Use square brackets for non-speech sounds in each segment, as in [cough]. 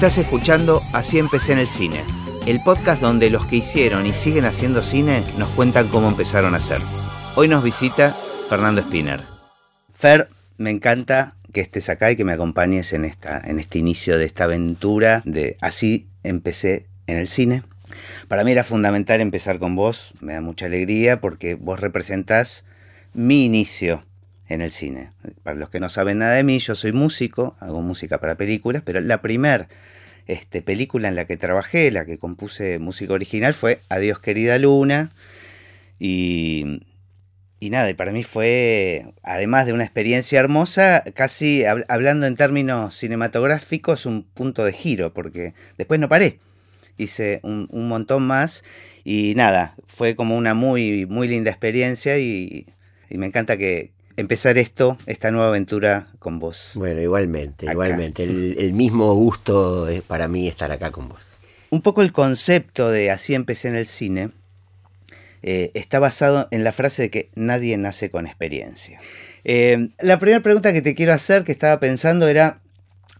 Estás escuchando Así empecé en el cine, el podcast donde los que hicieron y siguen haciendo cine nos cuentan cómo empezaron a hacer. Hoy nos visita Fernando Spinner. Fer, me encanta que estés acá y que me acompañes en, esta, en este inicio de esta aventura de Así empecé en el cine. Para mí era fundamental empezar con vos, me da mucha alegría porque vos representás mi inicio en el cine. Para los que no saben nada de mí, yo soy músico, hago música para películas, pero la primera este, película en la que trabajé, la que compuse música original, fue Adiós querida Luna. Y, y nada, para mí fue, además de una experiencia hermosa, casi hablando en términos cinematográficos, un punto de giro, porque después no paré. Hice un, un montón más y nada, fue como una muy, muy linda experiencia y, y me encanta que, empezar esto, esta nueva aventura con vos. Bueno, igualmente, igualmente. El, mismo gusto es para mí estar acá con vos. Un poco el concepto de así empecé en el cine eh, está basado en la frase de que nadie nace con experiencia. Eh, la primera pregunta que te quiero hacer, que estaba pensando, era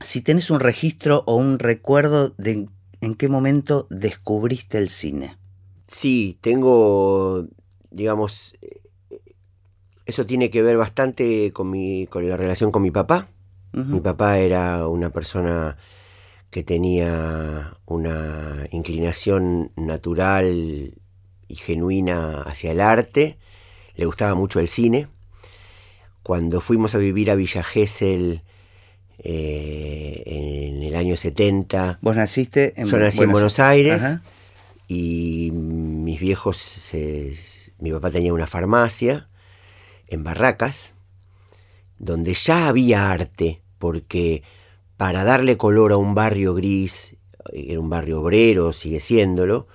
si tenés un registro o un recuerdo de en qué momento descubriste el cine. Sí, tengo, digamos, eso tiene que ver bastante con, mi, con la relación con mi papá. Mi papá era una persona que tenía una inclinación natural y genuina hacia el arte. Le gustaba mucho el cine. Cuando fuimos a vivir a Villa Gesell eh, en el año 70. ¿Vos naciste en Yo nací en Buenos Aires y mis viejos, mi papá tenía una farmacia en Barracas, donde ya había arte, porque para darle color a un barrio gris, era un barrio obrero, sigue siéndolo,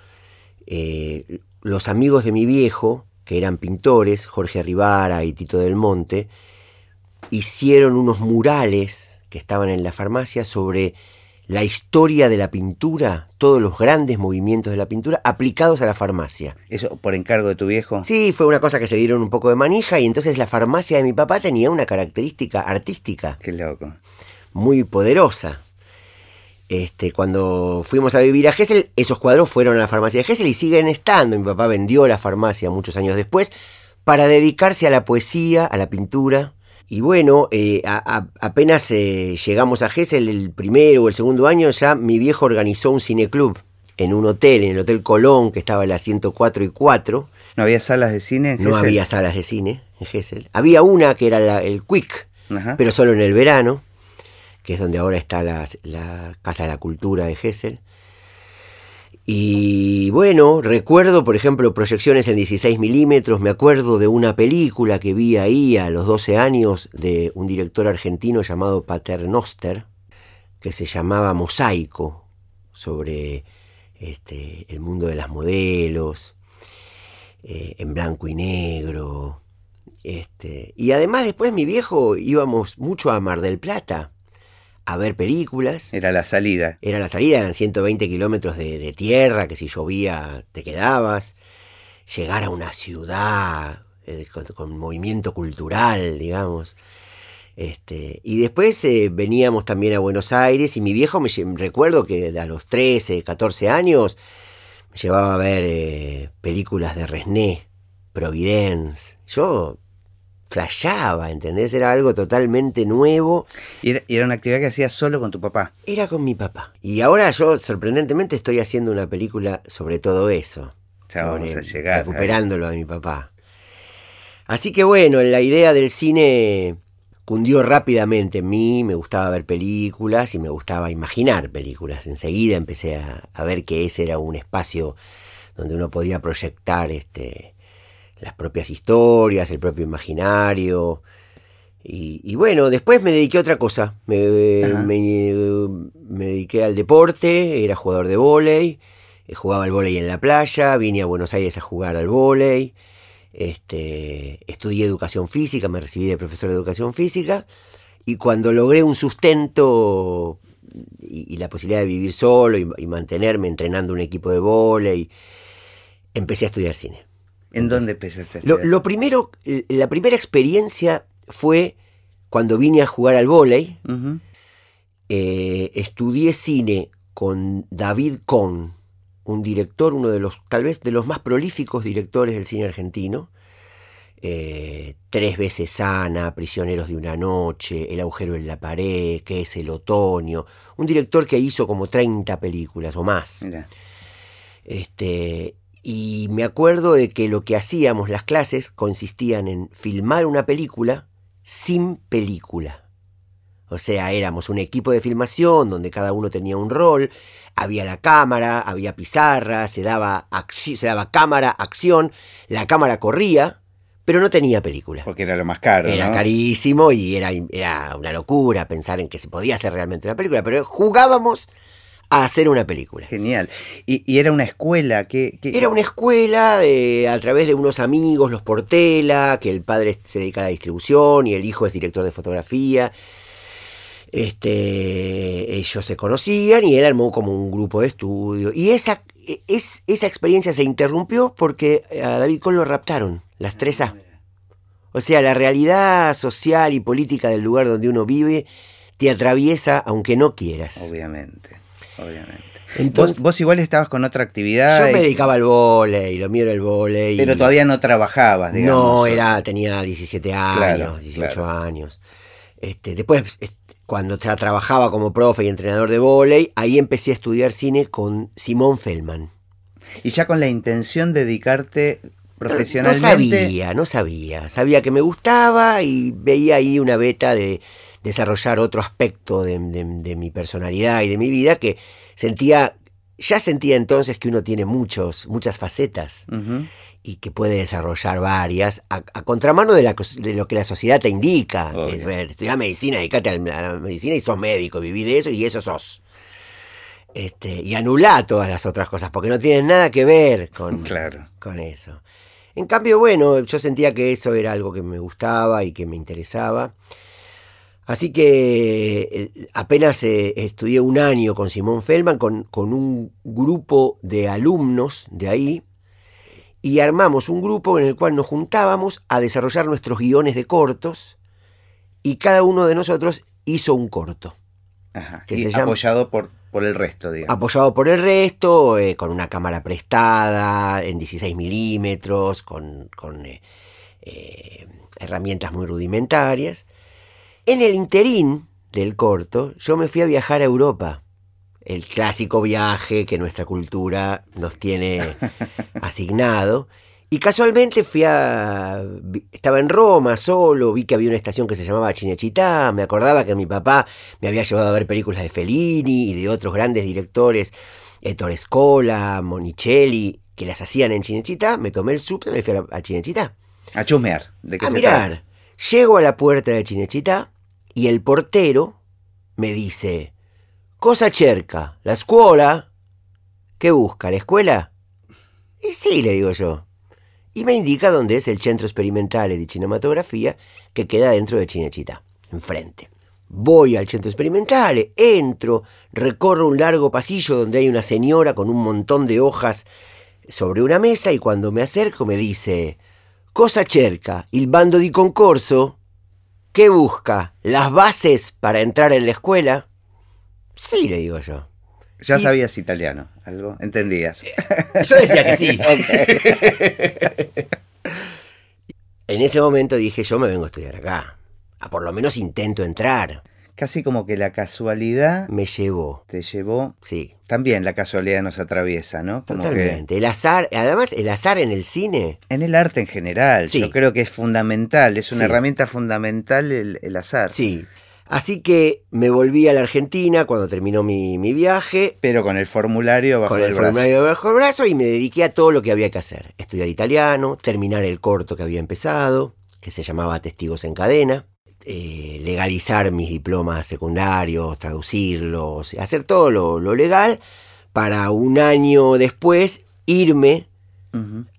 eh, los amigos de mi viejo, que eran pintores, Jorge Rivara y Tito del Monte, hicieron unos murales que estaban en la farmacia sobre la historia de la pintura, todos los grandes movimientos de la pintura aplicados a la farmacia. ¿Eso por encargo de tu viejo? Sí, fue una cosa que se dieron un poco de manija y entonces la farmacia de mi papá tenía una característica artística. Qué loco. Muy poderosa. Este, cuando fuimos a vivir a Gessel, esos cuadros fueron a la farmacia de Gessel y siguen estando. Mi papá vendió la farmacia muchos años después para dedicarse a la poesía, a la pintura y bueno, eh, apenas eh, llegamos a Gessel el primero o el segundo año, ya mi viejo organizó un cineclub en un hotel, en el Hotel Colón, que estaba en la 104 y 4. ¿No había salas de cine en No había salas de cine en Gessel. Había una que era el Quick, pero solo en el verano, que es donde ahora está la, la Casa de la Cultura de Gessel. Y bueno, recuerdo, por ejemplo, proyecciones en 16 milímetros, me acuerdo de una película que vi ahí a los 12 años de un director argentino llamado Paternoster, que se llamaba Mosaico, sobre este, el mundo de las modelos, eh, en blanco y negro. Este, y además después mi viejo íbamos mucho a Mar del Plata a ver películas. Era la salida. Era la salida, eran 120 kilómetros de, tierra, que si llovía te quedabas. Llegar a una ciudad eh, con, movimiento cultural, digamos. Este, y después eh, veníamos también a Buenos Aires y mi viejo me recuerdo que a los 13, 14 años me llevaba a ver eh, películas de Resné, Providence. Yo flashaba, ¿entendés? Era algo totalmente nuevo. ¿Y era, una actividad que hacías solo con tu papá? Era con mi papá. Y ahora yo, sorprendentemente, estoy haciendo una película sobre todo eso. Ya vamos a llegar. Recuperándolo a mi papá. Así que bueno, la idea del cine cundió rápidamente en mí, me gustaba ver películas y me gustaba imaginar películas. Enseguida empecé a, a ver que ese era un espacio donde uno podía proyectar este, las propias historias, el propio imaginario. Y, bueno, después me dediqué a otra cosa. Me, dediqué al deporte, era jugador de vóley, eh, jugaba al vóley en la playa, vine a Buenos Aires a jugar al vóley, este, estudié educación física, me recibí de profesor de educación física, y cuando logré un sustento y, la posibilidad de vivir solo y, y mantenerme entrenando un equipo de vóley, empecé a estudiar cine. ¿En dónde empezaste? Lo, lo, primero, la primera experiencia fue cuando vine a jugar al vóley eh, estudié cine con David Kohn, un director, uno de los, tal vez de los más prolíficos directores del cine argentino. Eh, tres veces Ana, Prisioneros de una noche, El agujero en la pared, que es el otoño. Un director que hizo como 30 películas o más. Este, y me acuerdo de que lo que hacíamos las clases consistían en filmar una película sin película. O sea, éramos un equipo de filmación donde cada uno tenía un rol, había la cámara, había pizarra, se daba, se daba cámara, acción, la cámara corría, pero no tenía película. Porque era lo más caro. Era carísimo y era, era una locura pensar en que se podía hacer realmente una película, pero jugábamos a hacer una película. Genial. ¿Y, era una escuela? que Era una escuela de, a través de unos amigos, los Portela, que el padre se dedica a la distribución y el hijo es director de fotografía. Este, ellos se conocían y él armó como un grupo de estudio. Y esa, es, esa experiencia se interrumpió porque a David Cole lo raptaron, las 3A. Ah, o sea, la realidad social y política del lugar donde uno vive te atraviesa aunque no quieras. Obviamente, obviamente. Entonces, ¿Vos, igual estabas con otra actividad. Yo me dedicaba al volei, lo mío era el volei. Pero todavía no trabajabas, digamos. No, era, tenía 17 años, 18 años. Este, después cuando ya trabajaba como profe y entrenador de vóley, ahí empecé a estudiar cine con Simón Feldman. Y ya con la intención de dedicarte profesionalmente. No sabía, no sabía. Sabía que me gustaba y veía ahí una beta de desarrollar otro aspecto de, mi personalidad y de mi vida que sentía, ya sentía entonces que uno tiene muchos, muchas facetas y que puede desarrollar varias, a, contramano de, lo que la sociedad te indica. Es ver, estudiar medicina, dedicate a la medicina y sos médico, viví de eso y eso sos. Este, y anulá todas las otras cosas, porque no tienen nada que ver con, [laughs] con eso. En cambio, bueno, yo sentía que eso era algo que me gustaba y que me interesaba. Así que eh, apenas eh, estudié un año con Simón Feldman, con, con un grupo de alumnos de ahí, y armamos un grupo en el cual nos juntábamos a desarrollar nuestros guiones de cortos y cada uno de nosotros hizo un corto. Ajá. Que apoyado por, por el resto, digamos. Apoyado por el resto, eh, con una cámara prestada en 16 milímetros, con, eh, herramientas muy rudimentarias. En el interín del corto, yo me fui a viajar a Europa el clásico viaje que nuestra cultura nos tiene [laughs] asignado. Y casualmente fui a. Estaba en Roma solo, vi que había una estación que se llamaba Chinechita. Me acordaba que mi papá me había llevado a ver películas de Fellini y de otros grandes directores, Ettore Scola, Monicelli, que las hacían en Chinechita. Me tomé el subte y me fui a, Chinechita. A chumear, ¿de qué a mirar. Llego a la puerta de Chinechita y el portero me dice: Cosa cerca, la escuela. ¿Qué busca? ¿La escuela? Y sí, le digo yo. Y me indica dónde es el Centro Experimental de Cinematografía que queda dentro de Chinechita, enfrente. Voy al centro experimental, entro, recorro un largo pasillo donde hay una señora con un montón de hojas sobre una mesa y cuando me acerco me dice, Cosa cerca, il bando di concorso. ¿Qué busca? ¿Las bases para entrar en la escuela? Sí, le digo yo. Ya sabías italiano, algo, entendías. Yo decía que sí. [laughs] en ese momento dije, yo me vengo a estudiar acá. A por lo menos intento entrar. Casi como que la casualidad me llevó. Te llevó. Sí. También la casualidad nos atraviesa, ¿no? Totalmente. El azar, además el azar en el cine. En el arte en general. Yo creo que es fundamental, es una herramienta fundamental el, el azar. Sí. Así que me volví a la Argentina cuando terminó mi, viaje. Pero con el formulario bajo con el, formulario bajo el brazo y me dediqué a todo lo que había que hacer. Estudiar italiano, terminar el corto que había empezado, que se llamaba Testigos en Cadena. Eh, legalizar mis diplomas secundarios, traducirlos, hacer todo lo, legal para un año después irme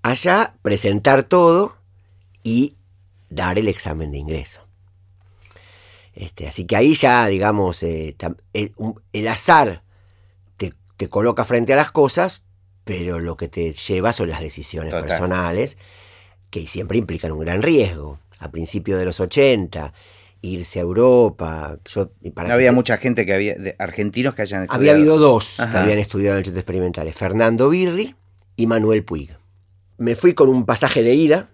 allá, presentar todo y dar el examen de ingreso. Este, así que ahí ya, digamos, eh, eh, el, azar te, coloca frente a las cosas, pero lo que te lleva son las decisiones personales, que siempre implican un gran riesgo. A principios de los 80 irse a Europa. Yo, para había mucha gente que había, de argentinos que hayan estudiado. Había habido dos que habían estudiado en el Centro Experimentales, Fernando Birri y Manuel Puig. Me fui con un pasaje de ida,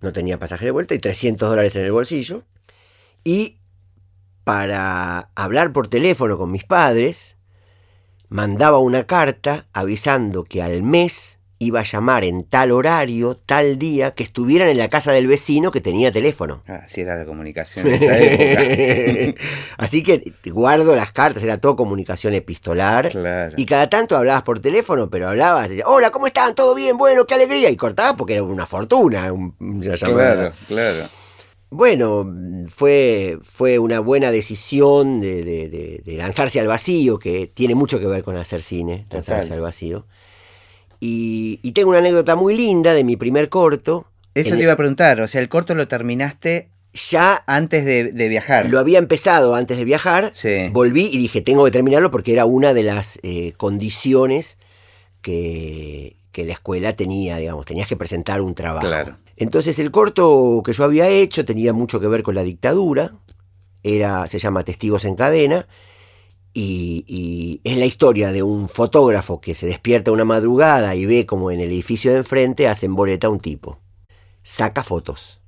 no tenía pasaje de vuelta, y 300 dólares en el bolsillo. Y para hablar por teléfono con mis padres, mandaba una carta avisando que al mes iba a llamar en tal horario, tal día, que estuvieran en la casa del vecino que tenía teléfono. Así era de comunicación en esa época. [laughs] Así que guardo las cartas, era todo comunicación epistolar. Y cada tanto hablabas por teléfono, pero hablabas, decías, hola, ¿cómo están? ¿Todo bien? Bueno, qué alegría. Y cortabas porque era una fortuna. claro, claro. Bueno, fue, fue una buena decisión de, lanzarse al vacío, que tiene mucho que ver con hacer cine, lanzarse al vacío. Y, tengo una anécdota muy linda de mi primer corto. Eso te iba a preguntar, o sea, el corto lo terminaste ya antes de, viajar. Lo había empezado antes de viajar, volví y dije, tengo que terminarlo porque era una de las eh, condiciones que, que, la escuela tenía, digamos, tenías que presentar un trabajo. Claro. Entonces el corto que yo había hecho tenía mucho que ver con la dictadura, era, se llama Testigos en Cadena, y, es la historia de un fotógrafo que se despierta una madrugada y ve como en el edificio de enfrente hacen boleta a un tipo. Saca fotos.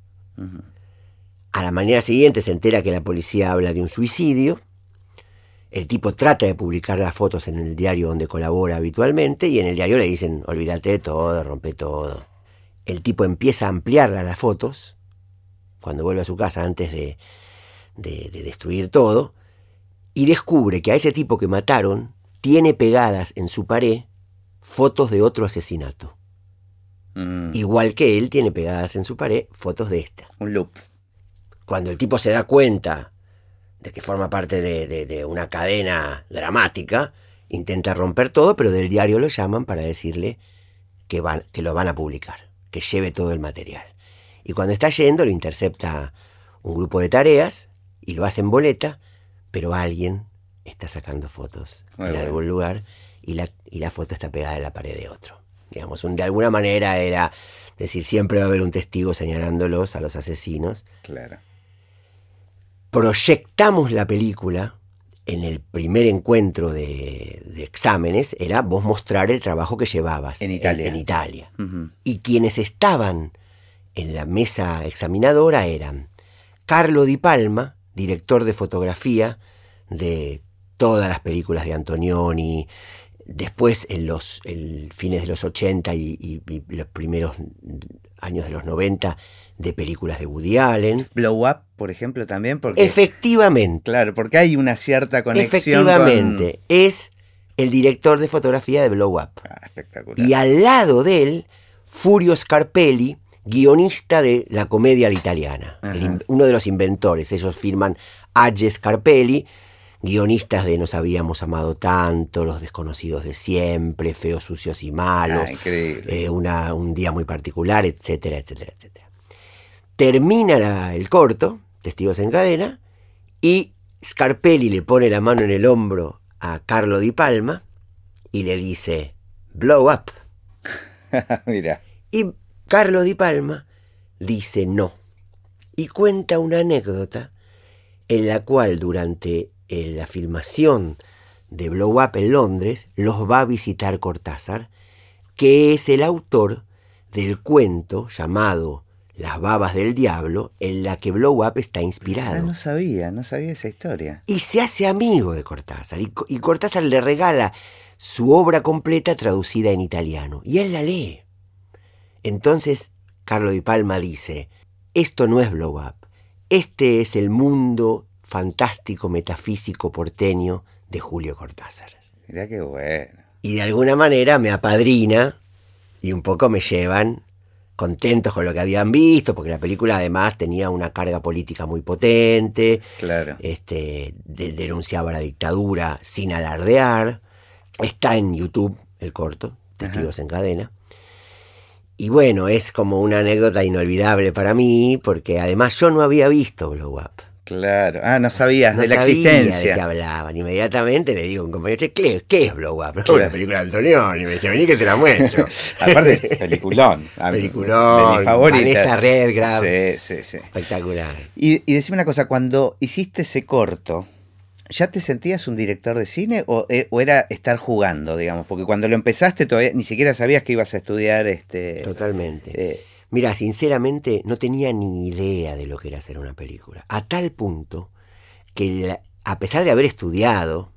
A la mañana siguiente se entera que la policía habla de un suicidio. El tipo trata de publicar las fotos en el diario donde colabora habitualmente y en el diario le dicen, olvídate de todo, rompe todo. El tipo empieza a ampliar las fotos cuando vuelve a su casa antes de destruir todo y descubre que a ese tipo que mataron tiene pegadas en su pared fotos de otro asesinato. Mm. Igual que él tiene pegadas en su pared fotos de esta. Un loop. Cuando el tipo se da cuenta de que forma parte de, una cadena dramática, intenta romper todo, pero del diario lo llaman para decirle que, van, que lo van a publicar, que lleve todo el material. Y cuando está yendo, lo intercepta un grupo de tareas y lo hacen boleta pero alguien está sacando fotos en algún lugar y la, y la foto está pegada en la pared de otro. Digamos, de alguna manera era decir, siempre va a haber un testigo señalándolos a los asesinos. Claro. Proyectamos la película en el primer encuentro de, exámenes, era vos mostrar el trabajo que llevabas en Italia. En, Italia. Y quienes estaban en la mesa examinadora eran Carlo Di Palma, director de fotografía de todas las películas de Antonioni, después en los fines de los 80 y, los primeros años de los 90 de películas de Woody Allen. Blow Up, por ejemplo, también. Porque, Efectivamente. Claro, porque hay una cierta conexión. Efectivamente, es el director de fotografía de Blow Up. Ah, espectacular. Y al lado de él, Furio Scarpelli, guionista de la comedia italiana, uno de los inventores. Ellos firman Age Scarpelli, guionistas de Nos habíamos amado tanto, Los desconocidos de siempre, Feos, sucios y malos, ah, eh, una, un día muy particular, etcétera, etcétera, etcétera. Termina el corto, Testigos en cadena, y Scarpelli le pone la mano en el hombro a Carlo Di Palma y le dice, blow up. [laughs] Mira. Y Carlos Di Palma dice no y cuenta una anécdota en la cual durante eh, la filmación de Blow Up en Londres los va a visitar Cortázar, que es el autor del cuento llamado Las babas del diablo, en la que Blow Up está inspirado. Ah, no sabía, no sabía esa historia. Y se hace amigo de Cortázar, y, y Cortázar le regala su obra completa traducida en italiano, y él la lee. Entonces, Carlos Di Palma dice, esto no es blow up, este es el mundo fantástico, metafísico, porteño de Julio Cortázar. Mira qué bueno. Y de alguna manera me apadrina y un poco me llevan contentos con lo que habían visto, porque la película además tenía una carga política muy potente, claro. este, denunciaba la dictadura sin alardear, está en YouTube el corto, Testigos en Cadena, y bueno, es como una anécdota inolvidable para mí, porque además yo no había visto Blow Up. Claro. Ah, no sabías No de la sabía existencia. de qué hablaban. Inmediatamente le digo a un compañero, che, ¿qué, qué es Blow Up? [laughs] Una película de Antonioni. Y me dice, vení que te la muestro. [laughs] Aparte, peliculón. A [laughs] mí, Peliculón, De mis favoritas. Vanessa Redgrave. Sí, sí, sí. Espectacular. Y, y decime una cosa, cuando hiciste ese corto, ¿ya te sentías un director de cine o, eh, o era estar jugando, digamos? Porque cuando lo empezaste todavía ni siquiera sabías que ibas a estudiar este. Totalmente. eh, Mira, sinceramente no tenía ni idea de lo que era hacer una película. A tal punto que la- a pesar de haber estudiado,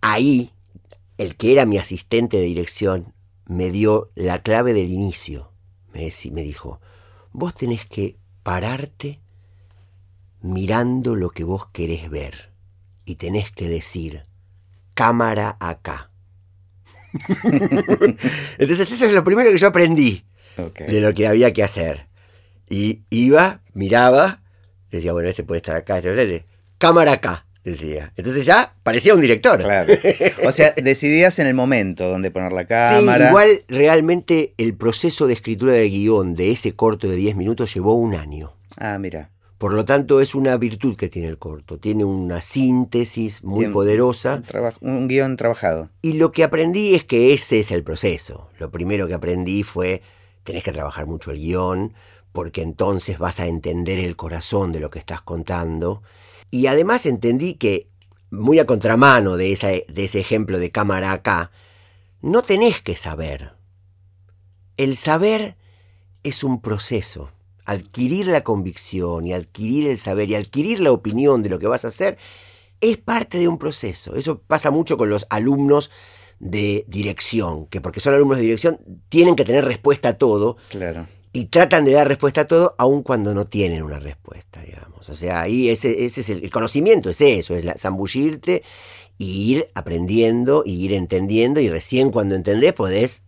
ahí el que era mi asistente de dirección me dio la clave del inicio. Me, me dijo, vos tenés que pararte mirando lo que vos querés ver y tenés que decir, cámara acá. [laughs] Entonces eso es lo primero que yo aprendí de lo que había que hacer. Y iba, miraba, decía, bueno, este puede estar acá, este puede estar- cámara acá, decía. Entonces ya parecía un director. Claro. O sea, decidías en el momento dónde poner la [laughs] Sí, cámara. igual realmente el proceso de escritura de guion de ese corto de 10 minutos llevó un año. Ah, mira. Por lo tanto, es una virtud que tiene el corto. Tiene una síntesis muy Bien. poderosa. Un, un guion trabajado. Y lo que aprendí es que ese es el proceso. Lo primero que aprendí fue, tenés que trabajar mucho el guion, porque entonces vas a entender el corazón de lo que estás contando. Y además entendí que, muy a contramano de, esa- de ese ejemplo de cámara acá, no tenés que saber. El saber es un proceso. Adquirir la convicción y adquirir el saber y adquirir la opinión de lo que vas a hacer es parte de un proceso. Eso pasa mucho con los alumnos de dirección, que porque son alumnos de dirección tienen que tener respuesta a todo Claro. y tratan de dar respuesta a todo aun cuando no tienen una respuesta, digamos. O sea, ahí ese, ese es el, el conocimiento, es eso, es la, zambullirte y ir aprendiendo y ir entendiendo y recién cuando entendés podés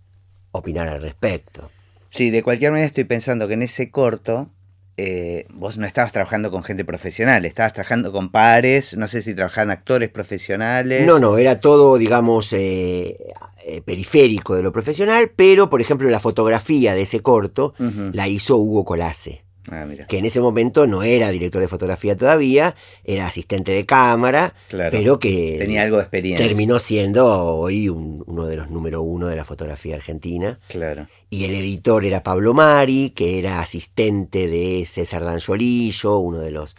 opinar al respecto. Sí, de cualquier manera estoy pensando que en ese corto eh, vos no estabas trabajando con gente profesional, estabas trabajando con pares, no sé si trabajaban actores profesionales. No, no, era todo, digamos, eh, eh, periférico de lo profesional, pero, por ejemplo, la fotografía de ese corto la hizo Hugo Colase, Ah, mira. que en ese momento no era director de fotografía todavía, era asistente de cámara, Claro. pero que Tenía algo de experiencia. terminó siendo hoy un- uno de los número uno de la fotografía argentina. Claro. Y el editor era Pablo Mari, que era asistente de César Danzolillo, uno de los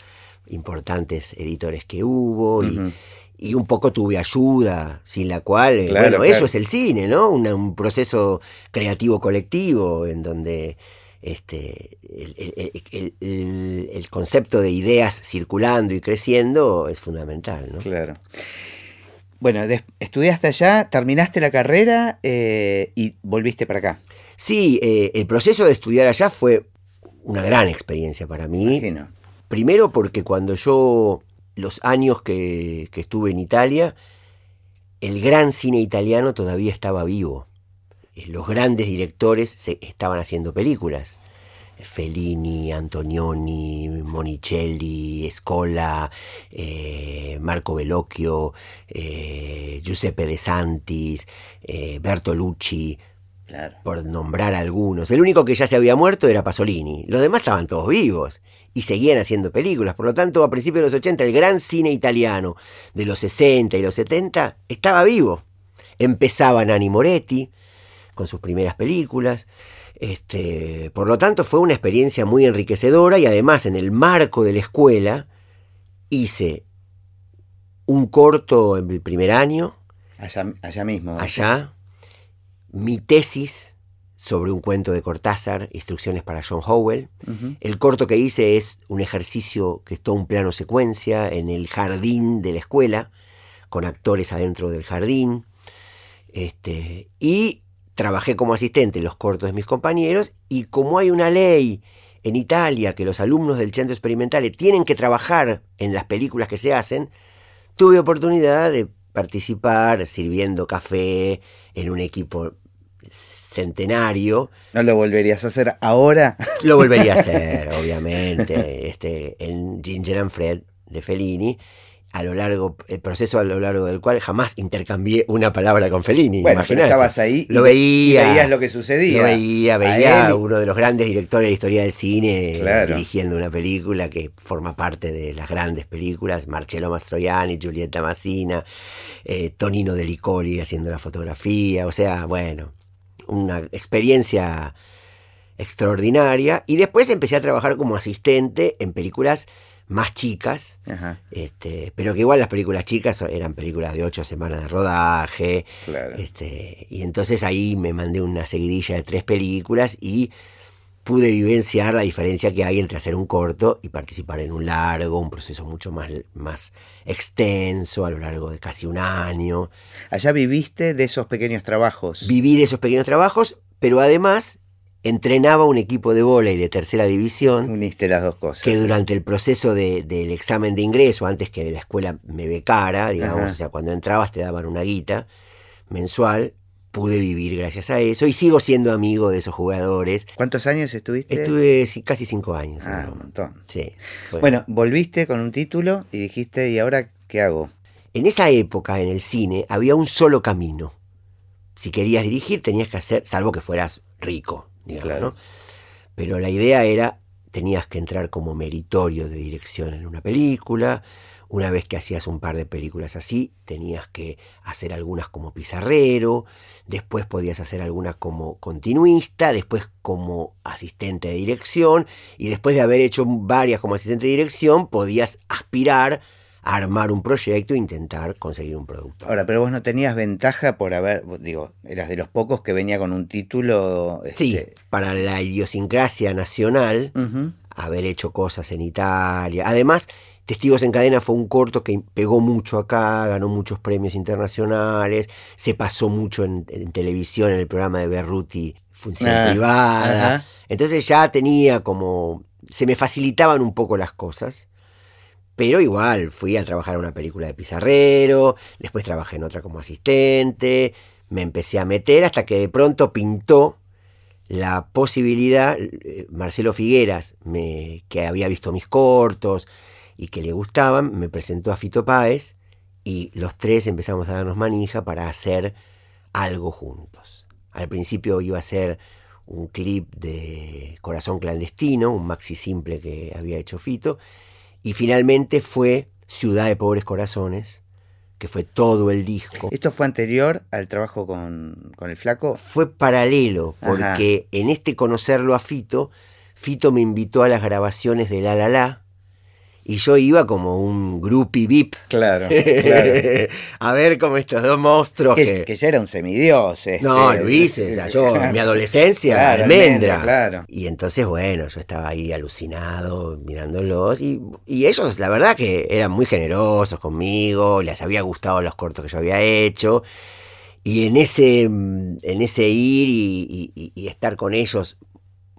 importantes editores que hubo. y- un poco tuve ayuda, sin la cual, Claro, bueno, claro. eso es el cine, ¿no? Una- un proceso creativo colectivo en donde este, el, el- el- concepto de ideas circulando y creciendo es fundamental, ¿no? Claro. Bueno, estudiaste allá, terminaste la carrera eh, y volviste para acá. Sí, eh, el proceso de estudiar allá fue una gran experiencia para mí. Imagino. Primero porque cuando yo, los años que, que estuve en Italia, el gran cine italiano todavía estaba vivo. Eh, Los grandes directores se, estaban haciendo películas. Fellini, Antonioni, Monicelli, Scola, eh, Marco Bellocchio, eh, Giuseppe De Santis, eh, Bertolucci, Claro. por nombrar algunos. El único que ya se había muerto era Pasolini. Los demás estaban todos vivos y seguían haciendo películas. Por lo tanto, a principios de los 80, el gran cine italiano de los 60 y los 70 estaba vivo. Empezaba Nani Moretti con sus primeras películas. Este, por lo tanto, fue una experiencia muy enriquecedora y además en el marco de la escuela hice un corto en el primer año, Allá, allá mismo. allá, mi tesis sobre un cuento de Cortázar, Instrucciones para John Howell. El corto que hice es un ejercicio que es todo un plano secuencia en el jardín de la escuela, con actores adentro del jardín. Este, y trabajé como asistente en los cortos de mis compañeros y como hay una ley en Italia que los alumnos del centro experimental tienen que trabajar en las películas que se hacen, tuve oportunidad de participar sirviendo café en un equipo centenario. ¿No lo volverías a hacer ahora? [laughs] Lo volvería a hacer, [laughs] obviamente, este, en Ginger and Fred de Fellini. A lo largo, el proceso a lo largo del cual jamás intercambié una palabra con Fellini. Bueno, pero estabas ahí lo veía, veías lo que sucedía. Lo veía, veía a uno de los grandes directores de la historia del cine dirigiendo una película que forma parte de las grandes películas, Marcello Mastroianni, Giulietta Massina, eh, Tonino De Licoli haciendo la fotografía, o sea, bueno, una experiencia extraordinaria. Y después empecé a trabajar como asistente en películas más chicas, este, pero que igual las películas chicas eran películas de ocho semanas de rodaje. Este, y entonces ahí me mandé una seguidilla de tres películas y pude vivenciar la diferencia que hay entre hacer un corto y participar en un largo, un proceso mucho más, más extenso a lo largo de casi un año. Allá viviste de esos pequeños trabajos. Viví de esos pequeños trabajos, pero además entrenaba un equipo de y de tercera división. Uniste las dos cosas. Que durante el proceso del examen de ingreso, antes que la escuela me becara, digamos, o sea, cuando entrabas te daban una guita mensual, pude vivir gracias a eso y sigo siendo amigo de esos jugadores. ¿Cuántos años estuviste? Estuve casi cinco años. Ah, un montón. Sí. Bueno. volviste con un título y dijiste, ¿y ahora qué hago? En esa época, en el cine, había un solo camino. Si querías dirigir, tenías que hacer, salvo que fueras rico, claro. Pero la idea era, tenías que entrar como meritorio de dirección en una película, una vez que hacías un par de películas así, tenías que hacer algunas como pizarrero, después podías hacer algunas como continuista, después como asistente de dirección, y después de haber hecho varias como asistente de dirección, podías aspirar armar un proyecto e intentar conseguir un producto. Ahora, pero vos no tenías ventaja por haber, digo, eras de los pocos que venía con un título. Sí, este, para la idiosincrasia nacional, haber hecho cosas en Italia. Además, Testigos en Cadena fue un corto que pegó mucho acá, ganó muchos premios internacionales, se pasó mucho en, televisión en el programa de Berruti, Función ah, Privada. Entonces ya tenía como. Se me facilitaban un poco las cosas. Pero igual, fui a trabajar en una película de pizarrero, después trabajé en otra como asistente, me empecé a meter hasta que de pronto pintó la posibilidad, eh, Marcelo Figueras, que había visto mis cortos y que le gustaban, me presentó a Fito Páez y los tres empezamos a darnos manija para hacer algo juntos. Al principio iba a ser un clip de Corazón Clandestino, un maxi simple que había hecho Fito, y finalmente fue Ciudad de Pobres Corazones, que fue todo el disco. ¿Esto fue anterior al trabajo con, el flaco? Fue paralelo, porque en este conocerlo a Fito, Fito me invitó a las grabaciones de La La La, y yo iba como un groupie VIP. Claro, [laughs] claro. a ver como estos dos monstruos. Que, que... ya era un semidios. Este, no, Luis, o sea, yo en [laughs] mi adolescencia, almendra. Claro. Y entonces, bueno, yo estaba ahí alucinado mirándolos. Y, y, ellos, la verdad, que eran muy generosos conmigo, les había gustado los cortos que yo había hecho. Y en ese, en ese ir y, y estar con ellos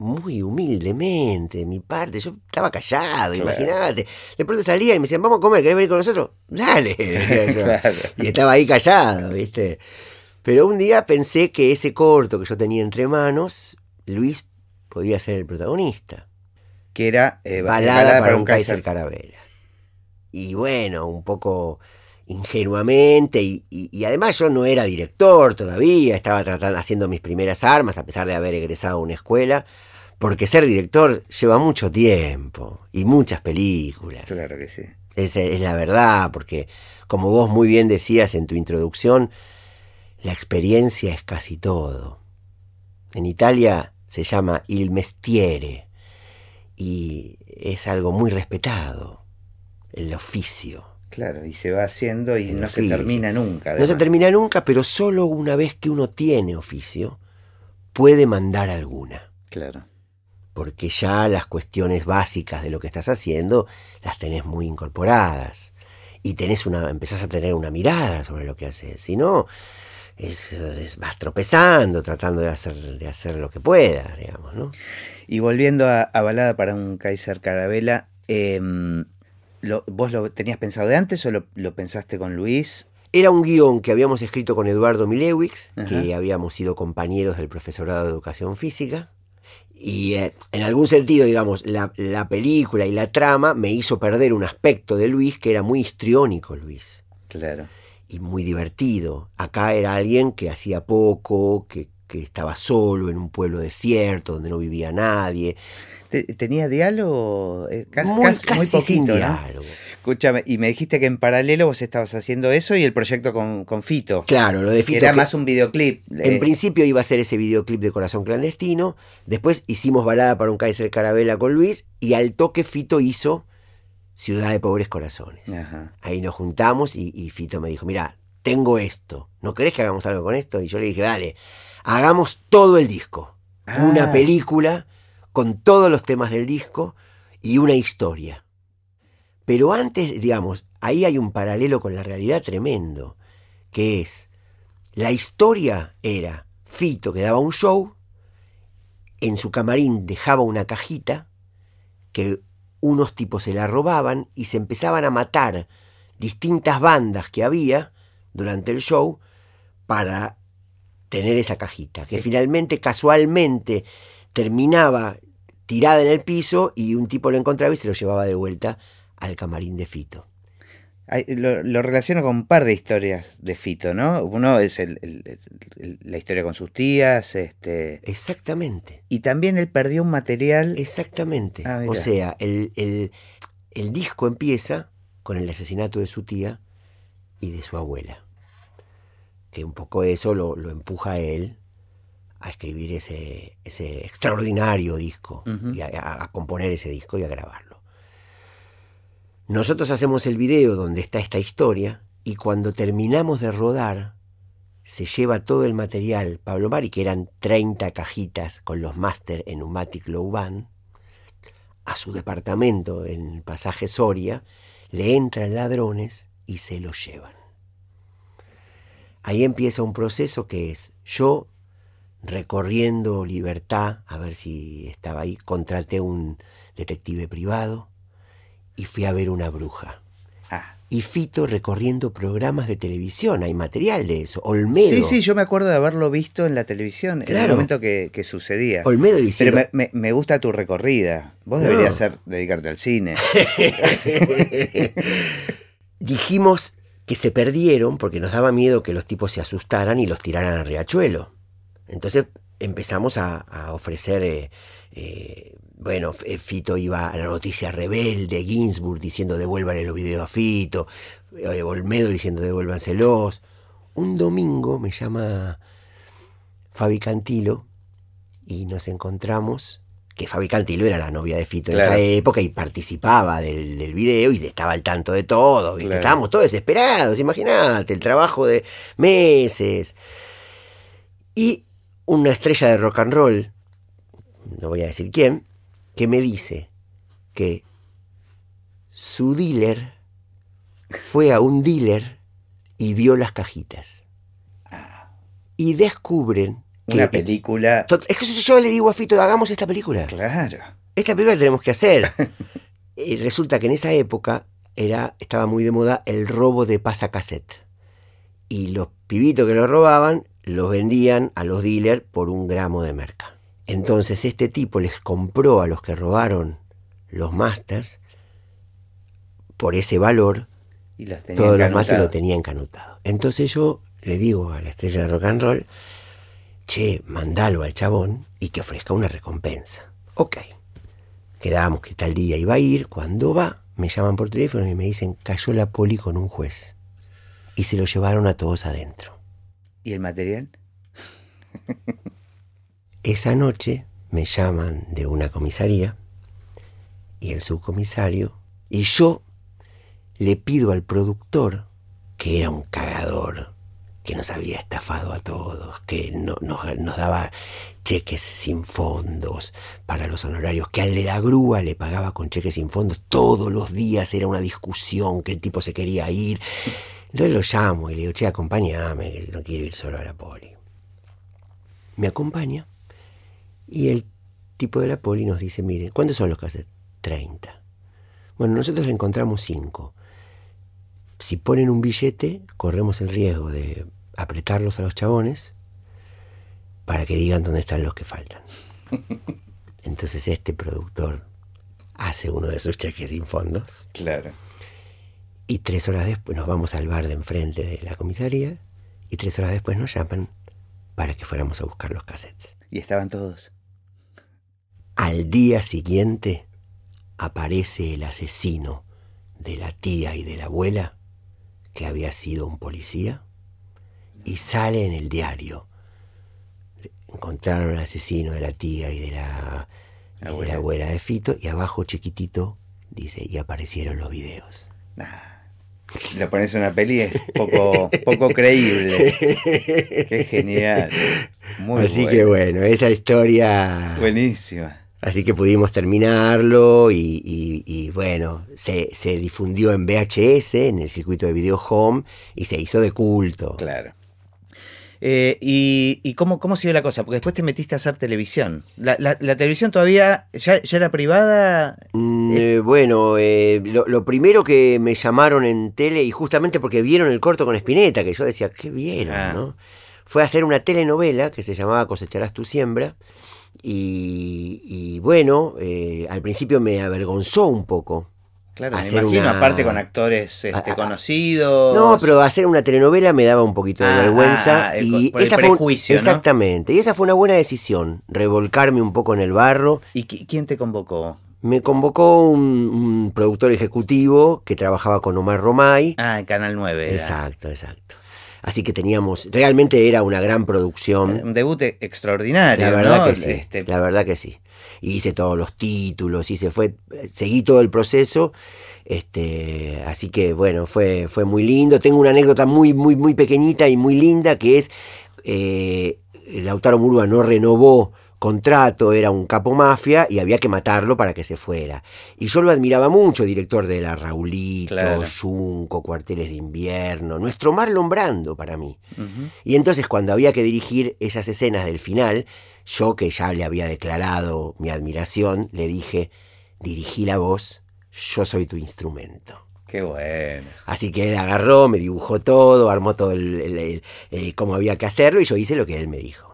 muy humildemente de mi parte. Yo estaba callado, imagínate. De pronto salía y me decían, vamos a comer, ¿querés venir con nosotros? Dale. [laughs] Y estaba ahí callado, ¿viste? Pero un día pensé que ese corto que yo tenía entre manos, Luis podía ser el protagonista. Que era eh, balada, para, un Kaiser Carabela. Y bueno, un poco ingenuamente y, y, además yo no era director todavía, estaba tratando, haciendo mis primeras armas a pesar de haber egresado a una escuela porque ser director lleva mucho tiempo y muchas películas. Claro que sí. Es, es la verdad, porque como vos muy bien decías en tu introducción, la experiencia es casi todo. En Italia se llama il mestiere y es algo muy respetado, el oficio. Claro, y se va haciendo y no se termina nunca. No se termina nunca, pero solo una vez que uno tiene oficio puede mandar alguna. Claro porque ya las cuestiones básicas de lo que estás haciendo las tenés muy incorporadas y tenés una, empezás a tener una mirada sobre lo que haces. Si no, es, vas tropezando, tratando de hacer, de hacer lo que puedas, digamos, ¿no? Y volviendo a, Balada para un Kaiser Carabela, em, ¿vos lo tenías pensado de antes o lo, pensaste con Luis? Era un guion que habíamos escrito con Eduardo Milewix, que habíamos sido compañeros del profesorado de educación física Y eh, en algún sentido, digamos, la, la, película y la trama me hizo perder un aspecto de Luis que era muy histriónico, Luis. Claro. Y muy divertido. Acá era alguien que hacía poco, que, que estaba solo en un pueblo desierto donde no vivía nadie. ¿Tenía diálogo? Eh, casi, muy, casi, sin diálogo. Escúchame, y me dijiste que en paralelo vos estabas haciendo eso y el proyecto con, con Fito. Claro, lo de Fito. Era más un videoclip. En eh. principio iba a ser ese videoclip de Corazón Clandestino. Después hicimos balada para un Kaiser Carabela con Luis. Y al toque Fito hizo Ciudad de Pobres Corazones. Ahí nos juntamos y, y Fito me dijo: Mira, tengo esto. ¿No querés que hagamos algo con esto? Y yo le dije: Dale hagamos todo el disco. Una ah. película con todos los temas del disco y una historia. Pero antes, digamos, ahí hay un paralelo con la realidad tremendo, que es, la historia era, Fito que daba un show, en su camarín dejaba una cajita, que unos tipos se la robaban y se empezaban a matar distintas bandas que había durante el show para tener esa cajita, que finalmente casualmente terminaba tirada en el piso y un tipo lo encontraba y se lo llevaba de vuelta al camarín de Fito. Lo, relaciono con un par de historias de Fito, ¿no? Uno es la historia con sus tías. Este... Exactamente. Y también él perdió un material. Exactamente. Ah, o sea, el, el disco empieza con el asesinato de su tía y de su abuela que un poco eso lo, empuja a él a escribir ese, ese extraordinario disco y a, componer ese disco y a grabarlo. Nosotros hacemos el video donde está esta historia y cuando terminamos de rodar se lleva todo el material Pablo Mari, que eran 30 cajitas con los máster en un Matic Low Band, a su departamento en el pasaje Soria, le entran ladrones y se lo llevan. Ahí empieza un proceso que es yo recorriendo libertad, a ver si estaba ahí, contraté un detective privado y fui a ver una bruja. Ah. Y Fito recorriendo programas de televisión, hay material de eso. Olmedo. Sí, sí, yo me acuerdo de haberlo visto en la televisión, en el momento que, sucedía. Olmedo diciendo... Pero me, me, gusta tu recorrida. Vos deberías ser, dedicarte al cine. [laughs] Dijimos, que se perdieron porque nos daba miedo que los tipos se asustaran y los tiraran al riachuelo. Entonces empezamos a, ofrecer, eh, eh, bueno, eh, Fito iba a la noticia rebelde, Ginsburg diciendo devuélvanle los videos a Fito, Olmedo diciendo devuélvanselos. Un domingo me llama Fabi Cantilo y nos encontramos que Fabi Cantilo era la novia de Fito en esa época y participaba del, del, video y estaba al tanto de todo. Estábamos todos desesperados, imagínate, el trabajo de meses. Y una estrella de rock and roll, no voy a decir quién, que me dice que su dealer fue a un dealer y vio las cajitas. Ah. Y descubren una película. Es que yo le digo a Fito, hagamos esta película. Claro. Esta película la tenemos que hacer. [laughs] y resulta que en esa época era, estaba muy de moda el robo de pasacassette. Y los pibitos que lo robaban los vendían a los dealers por un gramo de merca. Entonces este tipo les compró a los que robaron los masters por ese valor. Y los todos los masters lo tenían canutado. Entonces yo le digo a la estrella de rock and roll, che, mandalo al chabón y que ofrezca una recompensa. Ok. Quedamos que tal día iba a ir. Cuando va, me llaman por teléfono y me dicen, cayó la poli con un juez. Y se lo llevaron a todos adentro. ¿Y el material? [laughs] Esa noche me llaman de una comisaría y el subcomisario y yo le pido al productor, que era un cagador, que nos había estafado a todos, que no, nos, daba cheques sin fondos para los honorarios, que al de la grúa le pagaba con cheques sin fondos, todos los días era una discusión, que el tipo se quería ir. Entonces lo llamo y le digo, che, acompáñame, que no quiero ir solo a la poli. Me acompaña y el tipo de la poli nos dice, miren, ¿cuántos son los cassettes? 30. Bueno, nosotros le encontramos 5. Si ponen un billete, corremos el riesgo de apretarlos a los chabones para que digan dónde están los que faltan. [laughs] Entonces este productor hace uno de sus cheques sin fondos. Claro. Y tres horas después nos vamos al bar de enfrente de la comisaría y tres horas después nos llaman para que fuéramos a buscar los cassettes. ¿Y estaban todos? Al día siguiente aparece el asesino de la tía y de la abuela, que había sido un policía, y sale en el diario. Encontraron al asesino de la tía y de la, y de la abuela de Fito, y abajo chiquitito dice, y aparecieron los videos. [laughs] Lo pones en una peli es poco, poco creíble. Qué genial. Muy Así que bueno, esa historia. Buenísima. Así que pudimos terminarlo y, bueno, se, se, difundió en VHS, en el circuito de video home, y se hizo de culto. Claro. Eh, y, cómo, cómo siguió la cosa? Porque después te metiste a hacer televisión. ¿La, televisión todavía ya, era privada? Mm, eh, bueno, eh, lo, primero que me llamaron en tele, y justamente porque vieron el corto con Espineta, que yo decía, ¿qué vieron? Ah. ¿no? Fue a hacer una telenovela que se llamaba Cosecharás tu siembra. Y, bueno, al principio me avergonzó un poco Claro, me imagino, aparte con actores este, conocidos. No, pero hacer una telenovela me daba un poquito de ah, vergüenza. Ah, y esa fue, Exactamente. Y esa fue una buena decisión, revolcarme un poco en el barro. ¿Y quién te convocó? Me convocó un, productor ejecutivo que trabajaba con Omar Romay. Ah, en Canal 9. Exacto, exacto. Así que teníamos, realmente era una gran producción. Un debut extraordinario. La verdad que sí. Este, la verdad que sí hice todos los títulos, y se fue, seguí todo el proceso. Este, así que bueno, fue, fue muy lindo. Tengo una anécdota muy, muy, muy pequeñita y muy linda que es eh, Lautaro Murúa no renovó contrato, era un capo mafia y había que matarlo para que se fuera. Y yo lo admiraba mucho, director de La Raulito, Junco, Cuarteles de Invierno, nuestro Marlon Brando para mí. Y entonces cuando había que dirigir esas escenas del final, yo, que ya le había declarado mi admiración, le dije, dirigí la voz, yo soy tu instrumento. Qué bueno. Así que él agarró, me dibujó todo, armó todo el, cómo había que hacerlo y yo hice lo que él me dijo.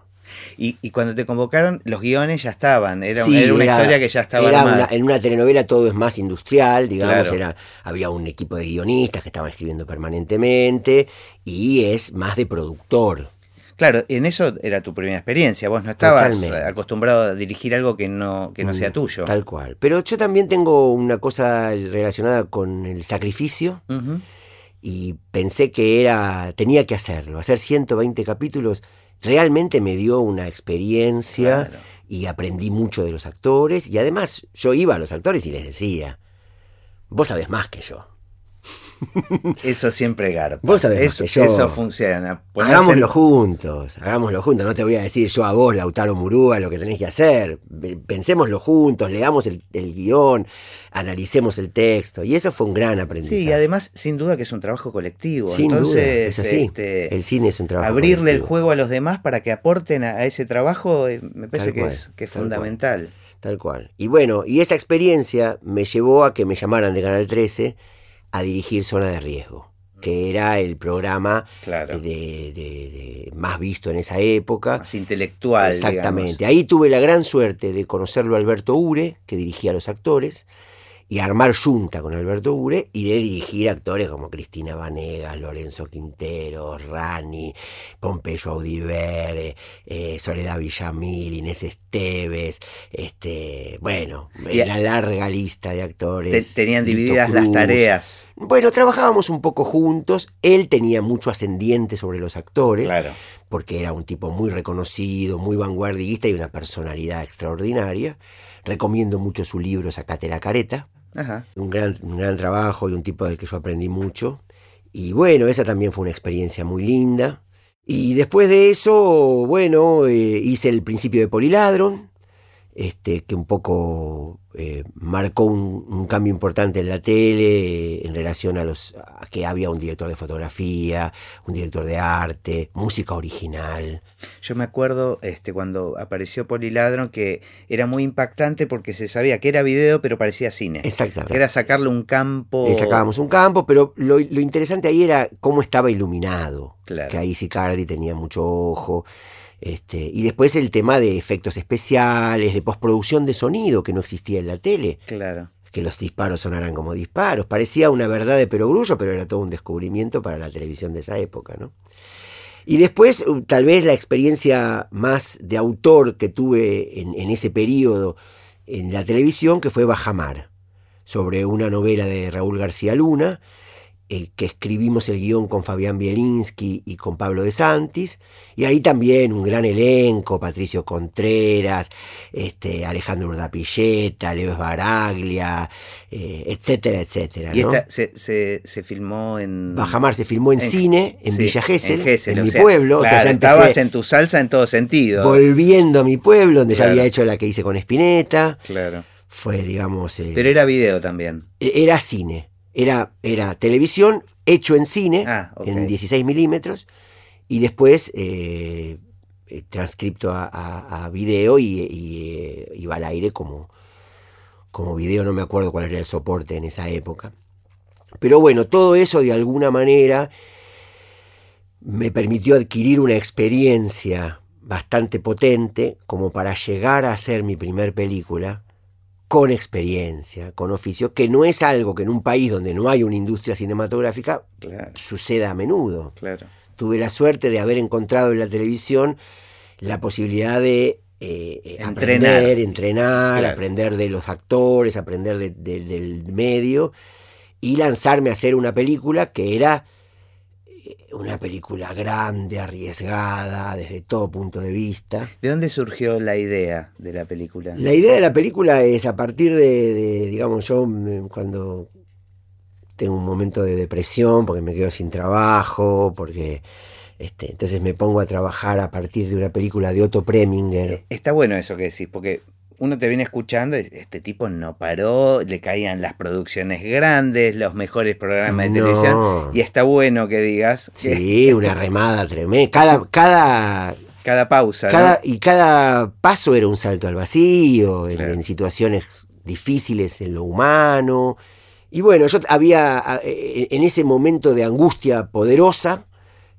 Y, cuando te convocaron, los guiones ya estaban, era, una historia que ya estaba era en una telenovela todo es más industrial, digamos, era, había un equipo de guionistas que estaban escribiendo permanentemente y es más de productor. Claro, en eso era tu primera experiencia. Vos no estabas acostumbrado a dirigir algo que no, que no sea mm, tuyo. Tal cual. Pero yo también tengo una cosa relacionada con el sacrificio. Y pensé que era. tenía que hacerlo. Hacer 120 capítulos realmente me dio una experiencia. Y aprendí mucho de los actores. Y además, yo iba a los actores y les decía. Vos sabés más que yo. Eso siempre garpa. Vos sabés eso, eso funciona. hagámoslo juntos, hagámoslo juntos. No te voy a decir yo a vos, Lautaro Murúa, lo que tenés que hacer. Pensémoslo juntos, leamos el, guion, analicemos el texto. Y eso fue un gran aprendizaje. Sí, y además, sin duda que es un trabajo colectivo. Sin Entonces, duda, este, el cine es un trabajo Abrirle el juego a los demás para que aporten a, ese trabajo, eh, me parece que, es, que es fundamental. tal cual. Y bueno, y esa experiencia me llevó a que me llamaran de Canal 13 a dirigir Zona de Riesgo, que era el programa de, más visto en esa época. Más intelectual. Exactamente. Ahí tuve la gran suerte de conocerlo Alberto Ure, que dirigía a los actores, y armar junta con Alberto Ure y de dirigir actores como Cristina Vanegas, Lorenzo Quintero, Rani, Pompeyo Audiver, eh, Soledad Villamil, Inés Esteves, este, bueno, una larga lista de actores. tenían divididas las tareas. Bueno, trabajábamos un poco juntos, él tenía mucho ascendiente sobre los actores. Porque era un tipo muy reconocido, muy vanguardista y una personalidad extraordinaria. Recomiendo mucho su libro Sacate la careta. Un, gran, un gran trabajo y un tipo del que yo aprendí mucho. Y bueno, esa también fue una experiencia muy linda. Y después de eso, bueno, eh, hice el principio de Poliladron, este, que un poco eh, marcó un, cambio importante en la tele en relación a los a que había un director de fotografía, un director de arte, música original. Yo me acuerdo este, cuando apareció Poliladron que era muy impactante porque se sabía que era video pero parecía cine. Exactamente. Que era sacarle un campo. Le sacábamos un campo, pero lo, interesante ahí era cómo estaba iluminado. Que ahí Sicardi tenía mucho ojo. Este, y después el tema de efectos especiales, de postproducción de sonido que no existía en la tele. Claro. Que los disparos sonaran como disparos. Parecía una verdad de perogrullo, pero era todo un descubrimiento para la televisión de esa época, ¿no? Y después, tal vez la experiencia más de autor que tuve en, en ese periodo en la televisión, que fue Bajamar, sobre una novela de Raúl García Luna, eh, que escribimos el guion con Fabián Bielinski y con Pablo de Santis, y ahí también un gran elenco, Patricio Contreras, este, Alejandro Urdapilleta, Leo Baraglia, eh, etcétera, etcétera. ¿Y esta se, se, se, filmó en...? Bajamar se filmó en, cine, en Villa Gesell, en, mi sea, pueblo. Claro, o sea, ya estabas en tu salsa en todo sentido. Volviendo a mi pueblo, donde claro. ya había hecho la que hice con Espineta. Claro. Fue, digamos... Eh, Pero era video también. Era cine. Era, era televisión hecho en cine, ah, okay. en 16 milímetros, y después eh, transcripto a, a, a video y, y eh, iba al aire como, como video, no me acuerdo cuál era el soporte en esa época. Pero bueno, todo eso de alguna manera me permitió adquirir una experiencia bastante potente como para llegar a hacer mi primer película con experiencia, con oficio, que no es algo que en un país donde no hay una industria cinematográfica claro. suceda a menudo. Claro. Tuve la suerte de haber encontrado en la televisión la posibilidad de eh, entrenar, aprender, entrenar claro. aprender de los actores, aprender de, de, del medio y lanzarme a hacer una película que era una película grande, arriesgada, desde todo punto de vista. ¿De dónde surgió la idea de la película? La idea de la película es a partir de, de digamos, yo cuando tengo un momento de depresión, porque me quedo sin trabajo, porque... Este, entonces me pongo a trabajar a partir de una película de Otto Preminger. Está bueno eso que decís, porque uno te viene escuchando, este tipo no paró, le caían las producciones grandes, los mejores programas de No. televisión, y está bueno que digas que Sí, una remada tremenda. Cada, cada, cada pausa, cada, ¿no? y cada paso era un salto al vacío, en, Claro. en situaciones difíciles en lo humano. Y bueno, yo había, a- eh, en ese momento de angustia poderosa,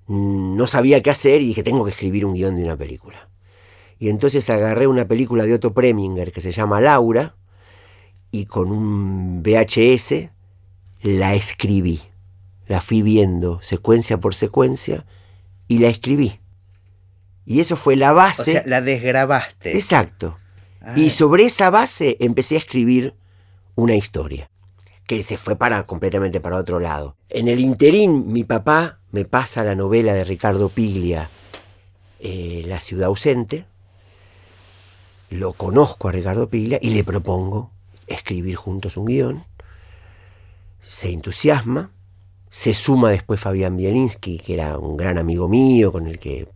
mm, no sabía qué hacer y dije, tengo que escribir un guion de una película. Y entonces agarré una película de Otto Preminger que se llama Laura y con un VHS la escribí. La fui viendo secuencia por secuencia y la escribí. Y eso fue la O base. sea, la desgrabaste. Exacto. Ah, Y sobre esa base empecé a escribir una historia que se fue para completamente para otro lado. En el interín, mi papá me pasa la novela de Ricardo Piglia, eh, La ciudad ausente. Lo conozco a Ricardo Piglia y le propongo escribir juntos un guion. Se entusiasma. Se suma después Fabián Bielinski, que era un gran amigo mío, con el que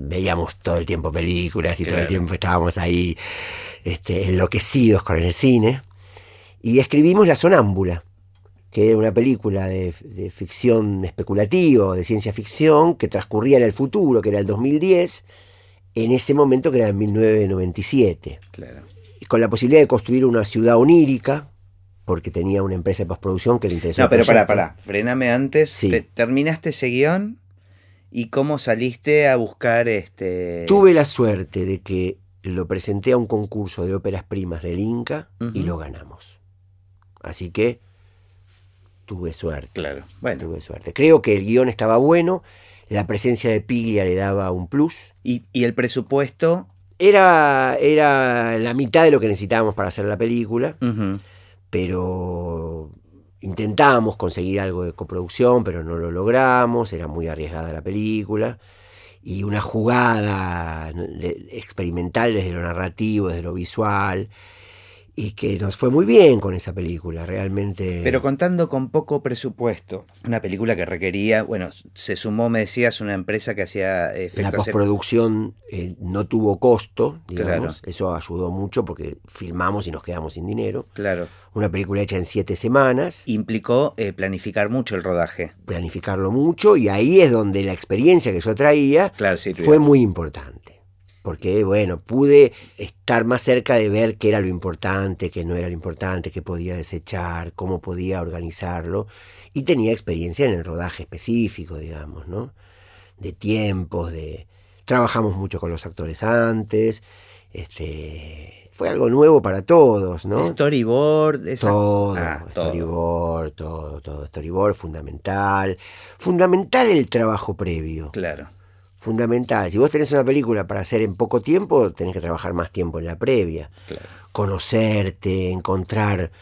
veíamos todo el tiempo películas y todo el tiempo estábamos ahí este, enloquecidos con el cine. Y escribimos La Sonámbula, que era una película de, de ficción especulativa, de ciencia ficción, que transcurría en el futuro, que era el 2010, en ese momento que era en 1997. claro. Y con la posibilidad de construir una ciudad onírica, porque tenía una empresa de postproducción que le interesó. No, pero pará, pará. Frename antes. Sí. Te- ¿Terminaste ese guion? ¿Y cómo saliste a buscar este. Tuve la suerte de que lo presenté a un concurso de óperas primas del Inca y lo ganamos. Así que tuve suerte. Claro. Bueno. Tuve suerte. Creo que el guion estaba bueno, la presencia de Piglia le daba un plus. ¿Y, y el presupuesto? Era, era la mitad de lo que necesitábamos para hacer la película, pero intentábamos conseguir algo de coproducción, pero no lo logramos, era muy arriesgada la película. Y una jugada de- experimental desde lo narrativo, desde lo visual, y que nos fue muy bien con esa película, realmente. Pero contando con poco presupuesto. Una película que requería. Bueno, se sumó, me decías, una empresa que hacía La efectos. postproducción eh, no tuvo costo, digamos. Claro. Eso ayudó mucho porque filmamos y nos quedamos sin dinero. Claro. Una película hecha en siete semanas, Implicó eh, planificar mucho el rodaje. planificarlo mucho, y ahí es donde la experiencia que yo traía Claro, sí. fue muy importante. Porque, bueno, pude estar más cerca de ver qué era lo importante, qué no era lo importante, qué podía desechar, cómo podía organizarlo. Y tenía experiencia en el rodaje específico, digamos, ¿no? De tiempos, de, Trabajamos mucho con los actores antes. Este, fue algo nuevo para todos, ¿no? Storyboard, esa... todo, ah, storyboard, todo, todo, storyboard fundamental. Fundamental el trabajo previo. Claro. Fundamental. Si vos tenés una película para hacer en poco tiempo, tenés que trabajar más tiempo en la previa. Claro. Conocerte, encontrar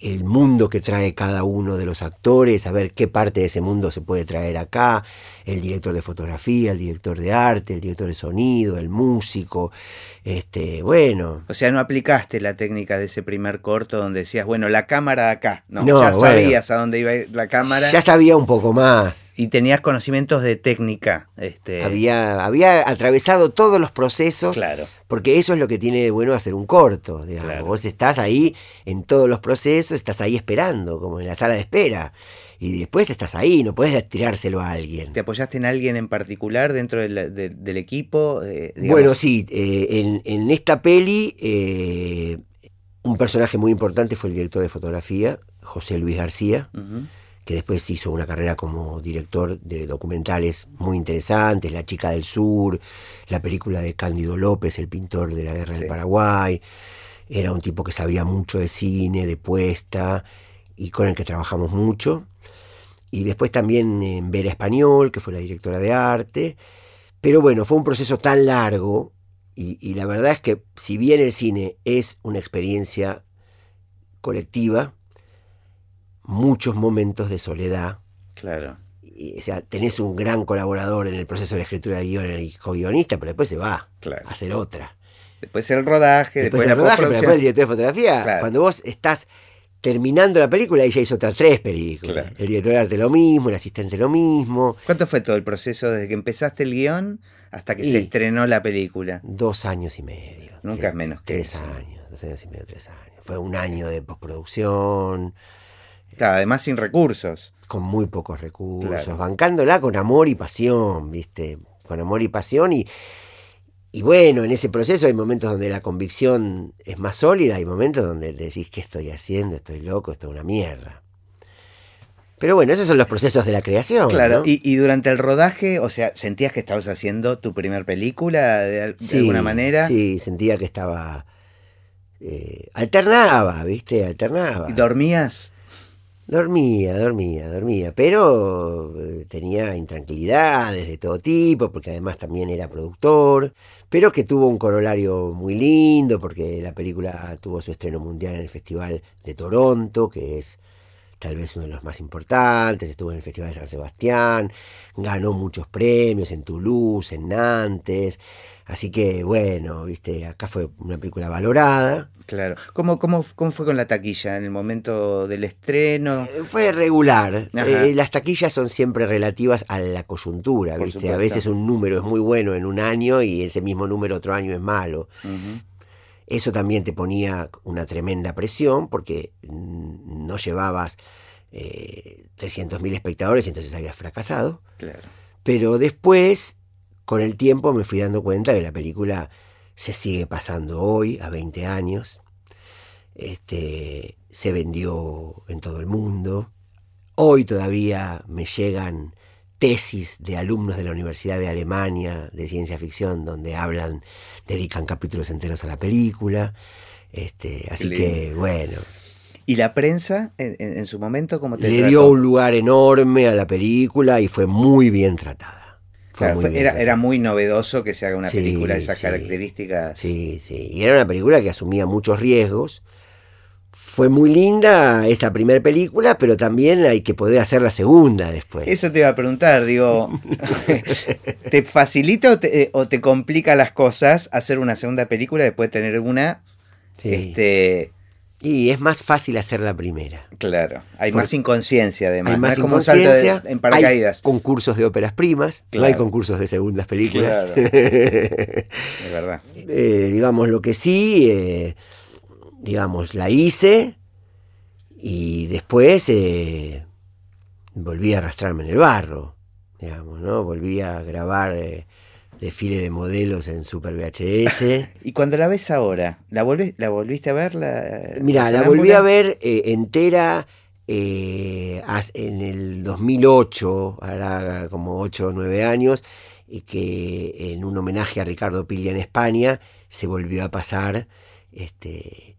el mundo que trae cada uno de los actores, a ver qué parte de ese mundo se puede traer acá, el director de fotografía, el director de arte, el director de sonido, el músico, este, bueno. O sea, no aplicaste la técnica de ese primer corto donde decías, bueno, la cámara acá, no, ya sabías a dónde iba la cámara. Ya sabía un poco más. Y tenías conocimientos de técnica. Este... Había, había atravesado todos los procesos. Claro porque eso es lo que tiene de bueno hacer un corto. Digamos. Vos estás ahí en todos los procesos, estás ahí esperando, como en la sala de espera. Y después estás ahí, no puedes tirárselo a alguien. ¿Te apoyaste en alguien en particular dentro del, equipo? Eh, bueno, sí, eh, en, esta peli eh, un personaje muy importante fue el director de fotografía, José Luis García que después hizo una carrera como director de documentales muy interesantes, La chica del sur, la película de Cándido López, el pintor de la guerra del Paraguay. Era un tipo que sabía mucho de cine, de puesta, y con el que trabajamos mucho. Y después también en Vera Español, que fue la directora de arte. Pero bueno, fue un proceso tan largo, y, y la verdad es que si bien el cine es una experiencia colectiva, muchos momentos de soledad. Claro. o sea, tenés un gran colaborador en el proceso de la escritura del guion, el co-guionista, pero después se va a hacer otra. Después el rodaje, después, el rodaje, pero después el director de fotografía. Cuando vos estás terminando la película, ella hizo otras tres películas. El director de arte lo mismo, el asistente lo mismo. ¿Cuánto fue todo el proceso desde que empezaste el guion hasta que se estrenó la película? Dos años y medio. Nunca es menos que Tres años, dos años y medio, tres años. Fue un año de postproducción además sin recursos. Con muy pocos recursos, bancándola con amor y pasión, ¿viste? Con amor y pasión y, y bueno, en ese proceso hay momentos donde la convicción es más sólida, hay momentos donde decís, ¿qué estoy haciendo? Estoy loco, esto es una mierda. Pero bueno, esos son los procesos de la creación. Claro, y, durante el rodaje, o sea, ¿sentías que estabas haciendo tu primer película de, alguna manera? Sí, sentía que estaba... Eh, alternaba, ¿viste? Alternaba. ¿Y dormías? Dormía, dormía, dormía, pero eh, tenía intranquilidades de todo tipo, porque además también era productor, pero que tuvo un corolario muy lindo, porque la película tuvo su estreno mundial en el Festival de Toronto, que es tal vez uno de los más importantes, estuvo en el Festival de San Sebastián, ganó muchos premios en Toulouse, en Nantes, así que bueno, viste, acá fue una película valorada. Claro. ¿Cómo, cómo, cómo fue con la taquilla en el momento del estreno? Eh, fue regular. Eh, las taquillas son siempre relativas a la coyuntura, ¿viste? A veces un número es muy bueno en un año y ese mismo número otro año es malo. Eso también te ponía una tremenda presión porque no llevabas eh, 300.000 espectadores, entonces habías fracasado. Claro. Pero después, con el tiempo, me fui dando cuenta que la película se sigue pasando hoy, a 20 años. Este, se vendió en todo el mundo. Hoy todavía me llegan tesis de alumnos de la Universidad de Alemania de ciencia ficción donde hablan, dedican capítulos enteros a la película. Este, así que bueno. ¿Y la prensa en, su momento cómo te Le dio un lugar enorme a la película y fue muy bien tratada era, muy novedoso que se haga una película de esas características. Sí, sí. Y era una película que asumía muchos riesgos. Fue muy linda esta primera película, pero también hay que poder hacer la segunda después. Eso te iba a preguntar, digo, [laughs] ¿te facilita eh, o te, complica las cosas hacer una segunda película después de tener una? Este, y es más fácil hacer la primera. Claro, hay más inconsciencia además. Hay más inconsciencia, en paracaídas. Hay concursos de óperas primas, no hay concursos de segundas películas. Claro. [laughs] es verdad. Eh, digamos, lo que sí, eh, digamos, la hice y después eh, volví a arrastrarme en el barro, digamos, ¿no? Volví a grabar desfile de modelos en Super VHS. [laughs] ¿Y cuando la ves ahora? ¿La, la volviste a ver? La, Mira, la, volví a ver eh, entera eh, en el 2008, ahora como 8 o 9 años, y que en un homenaje a Ricardo Piglia en España se volvió a pasar. Este,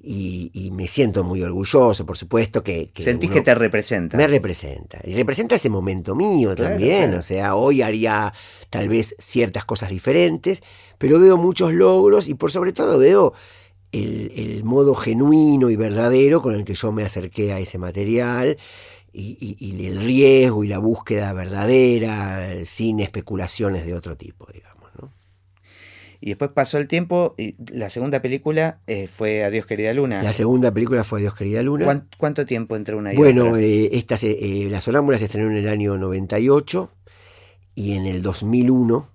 y, me siento muy orgulloso, por supuesto que... Sentís que te representa. Me representa. Y representa ese momento mío también. O sea, hoy haría tal vez ciertas cosas diferentes, pero veo muchos logros y por sobre todo veo el, modo genuino y verdadero con el que yo me acerqué a ese material. Y, el riesgo y la búsqueda verdadera, sin especulaciones de otro tipo, digamos. Y después pasó el tiempo y la segunda película eh, fue Adiós querida luna. La segunda película fue Adiós querida luna. ¿Cuánto, tiempo entre una y bueno, otra? Eh, esta eh, La Sonámbula se estrenó en el año 98 y en el 2001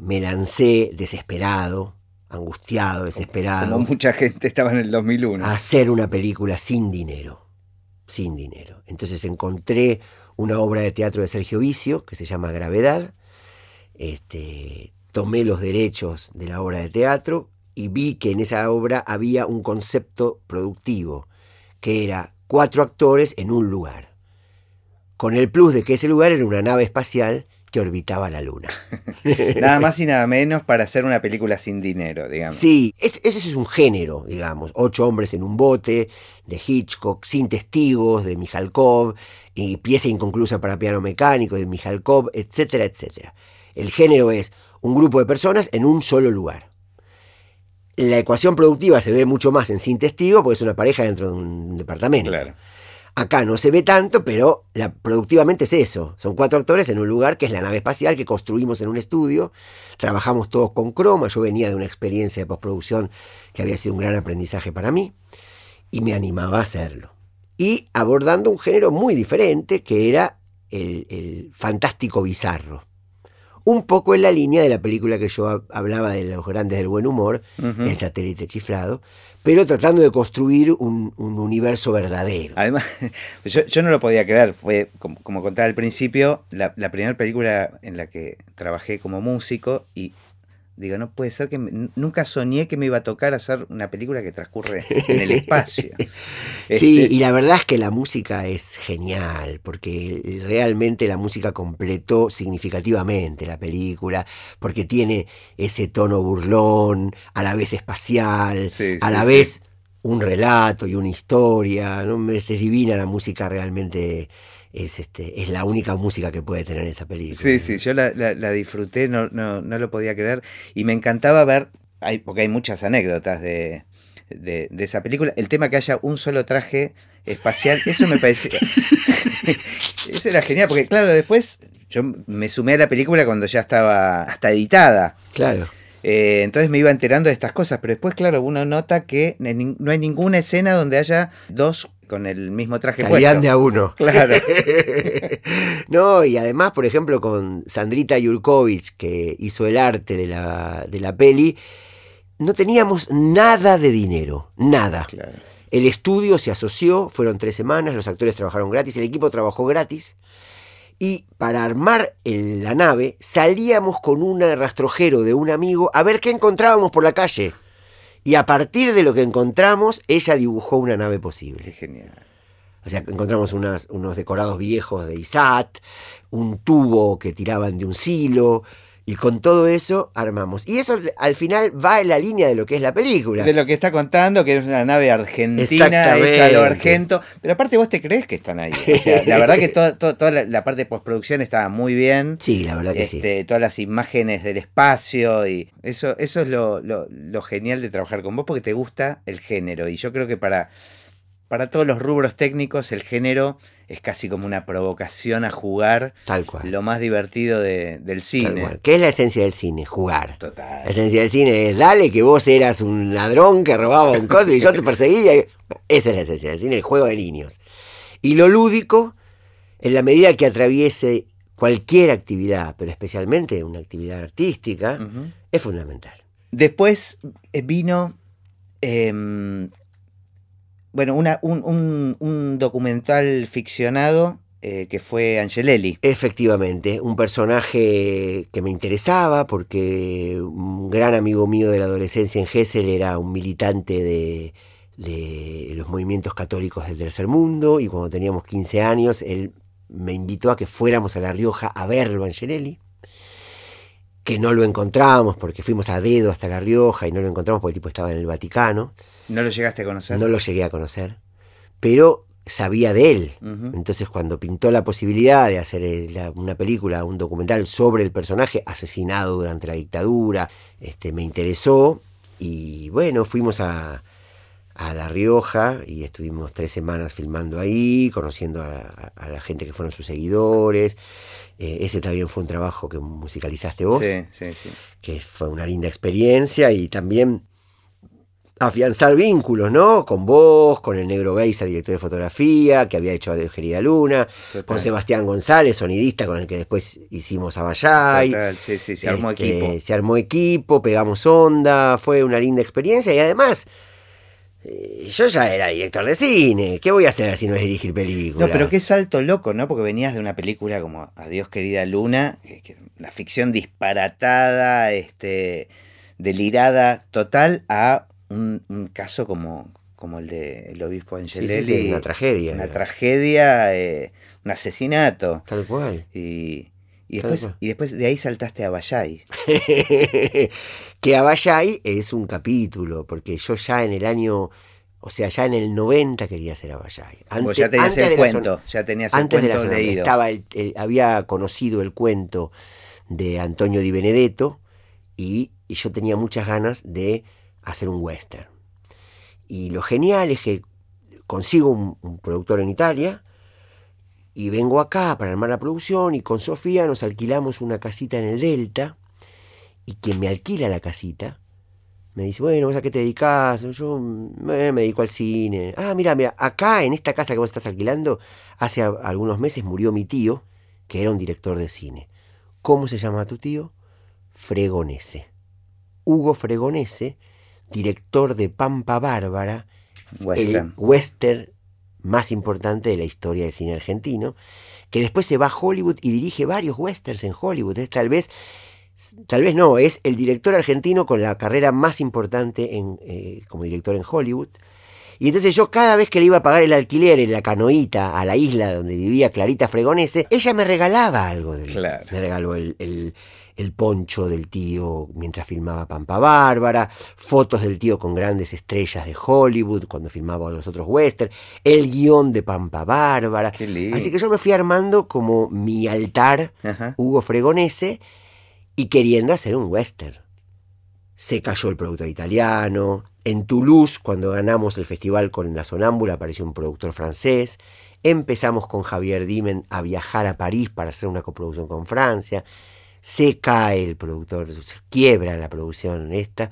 me lancé desesperado, angustiado, desesperado. Como mucha gente estaba en el 2001. A hacer una película sin dinero, sin dinero. Entonces encontré una obra de teatro de Sergio Vicio que se llama Gravedad. Este, tomé los derechos de la obra de teatro y vi que en esa obra había un concepto productivo, que era cuatro actores en un lugar, con el plus de que ese lugar era una nave espacial que orbitaba la luna. [laughs] nada más y nada menos para hacer una película sin dinero, digamos. Sí, ese es un género, digamos. Ocho hombres en un bote, de Hitchcock, sin testigos, de Mijalkov, y pieza inconclusa para piano mecánico, de Mijalkov, etcétera, etcétera. El género es un grupo de personas en un solo lugar. La ecuación productiva se ve mucho más en Sin Testigo porque es una pareja dentro de un departamento. Acá no se ve tanto, pero la, productivamente es eso. Son cuatro actores en un lugar que es la nave espacial que construimos en un estudio. Trabajamos todos con croma. Yo venía de una experiencia de postproducción que había sido un gran aprendizaje para mí y me animaba a hacerlo. Y abordando un género muy diferente que era el fantástico bizarro un poco en la línea de la película que yo hablaba de los grandes del buen humor, El satélite chiflado, pero tratando de construir un, universo verdadero. Además, [laughs] yo, no lo podía creer, fue como, como contaba al principio, la, la primera película en la que trabajé como músico y Digo, no puede ser que nunca soñé que me iba a tocar hacer una película que transcurre en [laughs] el espacio. Sí, este y la verdad es que la música es genial, porque realmente la música completó significativamente la película, porque tiene ese tono burlón, a la vez espacial, a la vez un relato y una historia. ¿no? Es divina la música realmente es, este, es la única música que puede tener esa película. Sí, sí, yo la, disfruté, no, no, no, lo podía creer. Y me encantaba ver, hay, porque hay muchas anécdotas de, esa película. El tema que haya un solo traje espacial, eso me parecía. [laughs] [laughs] eso era genial, porque claro, después yo me sumé a la película cuando ya estaba hasta editada. Claro. Eh, entonces me iba enterando de estas cosas, pero después, claro, uno nota que no hay ninguna escena donde haya dos con el mismo traje Salían de a uno. Claro. [laughs] no, y además, por ejemplo, con Sandrita Yurkovich, que hizo el arte de la, de la peli, no teníamos nada de dinero, nada. El estudio se asoció, fueron tres semanas, los actores trabajaron gratis, el equipo trabajó gratis. Y para armar la nave salíamos con un rastrojero de un amigo a ver qué encontrábamos por la calle. Y a partir de lo que encontramos, ella dibujó una nave posible. genial. O sea, encontramos unos decorados viejos de ISAT, un tubo que tiraban de un silo, y con todo eso armamos. Y eso al final va en la línea de lo que es la película. De lo que está contando, que es una nave argentina hecha a lo argento. Pero aparte vos te crees que están ahí. O sea, la verdad que [laughs] toda, la, parte de postproducción estaba muy bien. Sí, la verdad que sí. Este, todas las imágenes del espacio y eso, eso es lo, lo genial de trabajar con vos porque te gusta el género. Y yo creo que para para todos los rubros técnicos el género es casi como una provocación a jugar. Tal cual. Lo más divertido del cine. ¿Qué es la esencia del cine? Jugar. Total. La esencia del cine es dale que vos eras un ladrón que robaba un coso y yo te perseguía. Esa es la esencia del cine, el juego de niños. Y lo lúdico, en la medida que atraviese cualquier actividad, pero especialmente una actividad artística, es fundamental. Después eh, vino em, bueno, una, un, documental ficcionado eh, que fue Angelelli. Efectivamente, un personaje que me interesaba porque un gran amigo mío de la adolescencia en Gessel era un militante de, de los movimientos católicos del tercer mundo y cuando teníamos 15 años él me invitó a que fuéramos a La Rioja a verlo Angelelli, que no lo encontramos porque fuimos a dedo hasta La Rioja y no lo encontramos porque el tipo estaba en el Vaticano. ¿No lo llegaste a conocer? No lo llegué a conocer, pero sabía de él. Entonces cuando pintó la posibilidad de hacer una película, un documental sobre el personaje asesinado durante la dictadura, este, me interesó y bueno, fuimos a, a La Rioja y estuvimos tres semanas filmando ahí, conociendo a, la gente que fueron sus seguidores. Eh, ese también fue un trabajo que musicalizaste vos, sí, sí, sí. que fue una linda experiencia y también afianzar vínculos, ¿no? Con vos, con el Negro Beisa, director de fotografía, que había hecho a Gerida Luna, con Sebastián González, sonidista, con el que después hicimos a Total, sí, sí, se armó este, equipo. Se armó equipo, pegamos onda, fue una linda experiencia y además yo ya era director de cine. ¿Qué voy a hacer si no es dirigir películas? No, pero qué salto loco, ¿no? Porque venías de una película como Adiós querida Luna, una ficción disparatada, este, delirada total, a un, caso como, como el de el obispo Angelelli. una tragedia. Una tragedia, eh, un asesinato. Tal cual. Y, y después, y después de ahí saltaste a Bayay. [laughs] que a Bayay es un capítulo, porque yo ya en el año, o sea, ya en el 90 quería hacer a Bayay. Antes, ya tenías el cuento, ya tenías el cuento leído. Estaba había conocido el cuento de Antonio Di Benedetto y, yo tenía muchas ganas de hacer un western. Y lo genial es que consigo un productor en Italia, y vengo acá para armar la producción y con Sofía nos alquilamos una casita en el Delta y quien me alquila la casita me dice, bueno, ¿vos a qué te dedicas? Yo me dedico al cine. Ah, mira, mira, acá en esta casa que vos estás alquilando, hace algunos meses murió mi tío, que era un director de cine. ¿Cómo se llama tu tío? Fregonese. Hugo Fregonese, director de Pampa Bárbara, western. el western más importante de la historia del cine argentino, que después se va a Hollywood y dirige varios westerns en Hollywood. Es tal vez, tal vez no, es el director argentino con la carrera más importante en, eh, como director en Hollywood. Y entonces yo cada vez que le iba a pagar el alquiler en la canoita a la isla donde vivía Clarita Fregonese, ella me regalaba algo de claro. Me regaló el, el poncho del tío mientras filmaba Pampa Bárbara, fotos del tío con grandes estrellas de Hollywood cuando filmaba los otros westerns, el guion de Pampa Bárbara. Así que yo me fui armando como mi altar Hugo Fregonese y queriendo hacer un western. Se cayó el productor italiano. En Toulouse, cuando ganamos el festival con La Sonámbula, apareció un productor francés. Empezamos con Javier Dimen a viajar a París para hacer una coproducción con Francia se cae el productor, se quiebra la producción esta,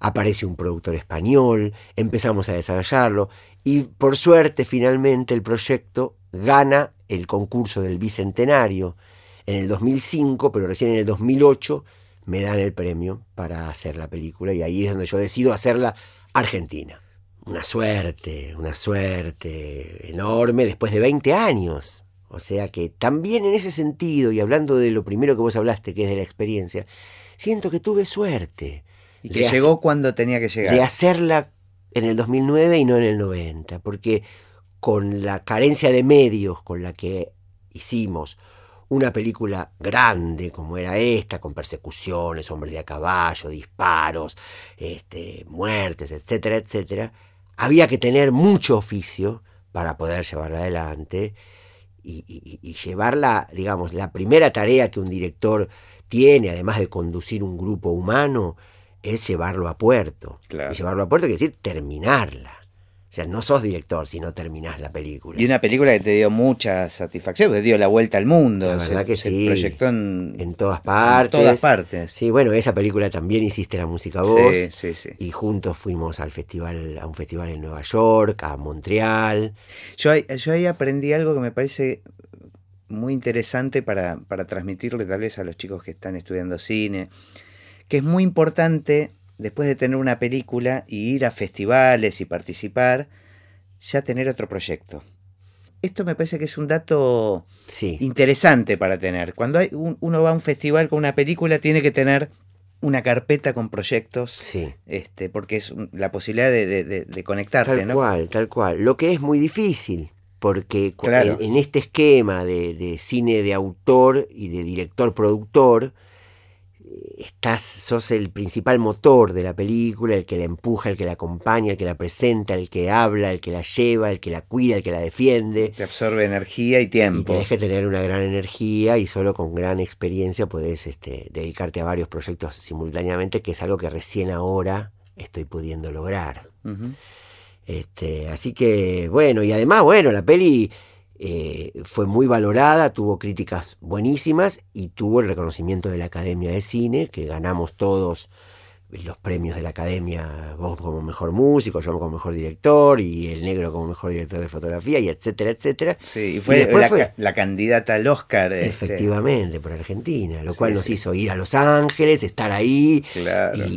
aparece un productor español, empezamos a desarrollarlo y por suerte finalmente el proyecto gana el concurso del Bicentenario en el 2005, pero recién en el 2008 me dan el premio para hacer la película y ahí es donde yo decido hacerla argentina. Una suerte, una suerte enorme después de 20 años. O sea que también en ese sentido, y hablando de lo primero que vos hablaste, que es de la experiencia, siento que tuve suerte. Y que llegó cuando tenía que llegar. De hacerla en el 2009 y no en el 90, porque con la carencia de medios con la que hicimos una película grande como era esta, con persecuciones, hombres de a caballo, disparos, este, muertes, etcétera, etcétera, había que tener mucho oficio para poder llevarla adelante y, llevarla, digamos, la primera tarea que un director tiene, además de conducir un grupo humano, es llevarlo a puerto. Y llevarlo a puerto quiere decir terminarla. O sea, no sos director si no terminás la película. Y una película que te dio mucha satisfacción, te dio la vuelta al mundo. La verdad que se sí. proyectó en, todas partes. En todas partes. Sí, bueno, esa película también hiciste la música vos. Sí, sí, sí. Y juntos fuimos al festival, a un festival en Nueva York, a Montreal. Yo, yo ahí aprendí algo que me parece muy interesante para, para transmitirle tal vez a los chicos que están estudiando cine, que es muy importante después de tener una película y ir a festivales y participar, ya tener otro proyecto. Esto me parece que es un dato interesante para tener. Cuando hay uno va a un festival con una película, tiene que tener una carpeta con proyectos, este, porque es la posibilidad de, de, conectarte. Tal cual, tal cual. Lo que es muy difícil. porque en, este esquema de, cine de autor y de director-productor, estás, sos el principal motor de la película, el que la empuja, el que la acompaña, el que la presenta, el que habla, el que la lleva, el que la cuida, el que la defiende. Te absorbe energía y tiempo. Y tenés que tener una gran energía y solo con gran experiencia podés este, dedicarte a varios proyectos simultáneamente, que es algo que recién ahora estoy pudiendo lograr. este, así que, bueno, y además, bueno, la peli eh, fue muy valorada, tuvo críticas buenísimas y tuvo el reconocimiento de la Academia de Cine, que ganamos todos los premios de la academia, vos como mejor músico, yo como mejor director, y el negro como mejor director de fotografía, y etcétera, etcétera. Sí, y fue, la, candidata al Oscar. Este. Efectivamente, por Argentina, lo cual nos hizo ir a Los Ángeles, estar ahí,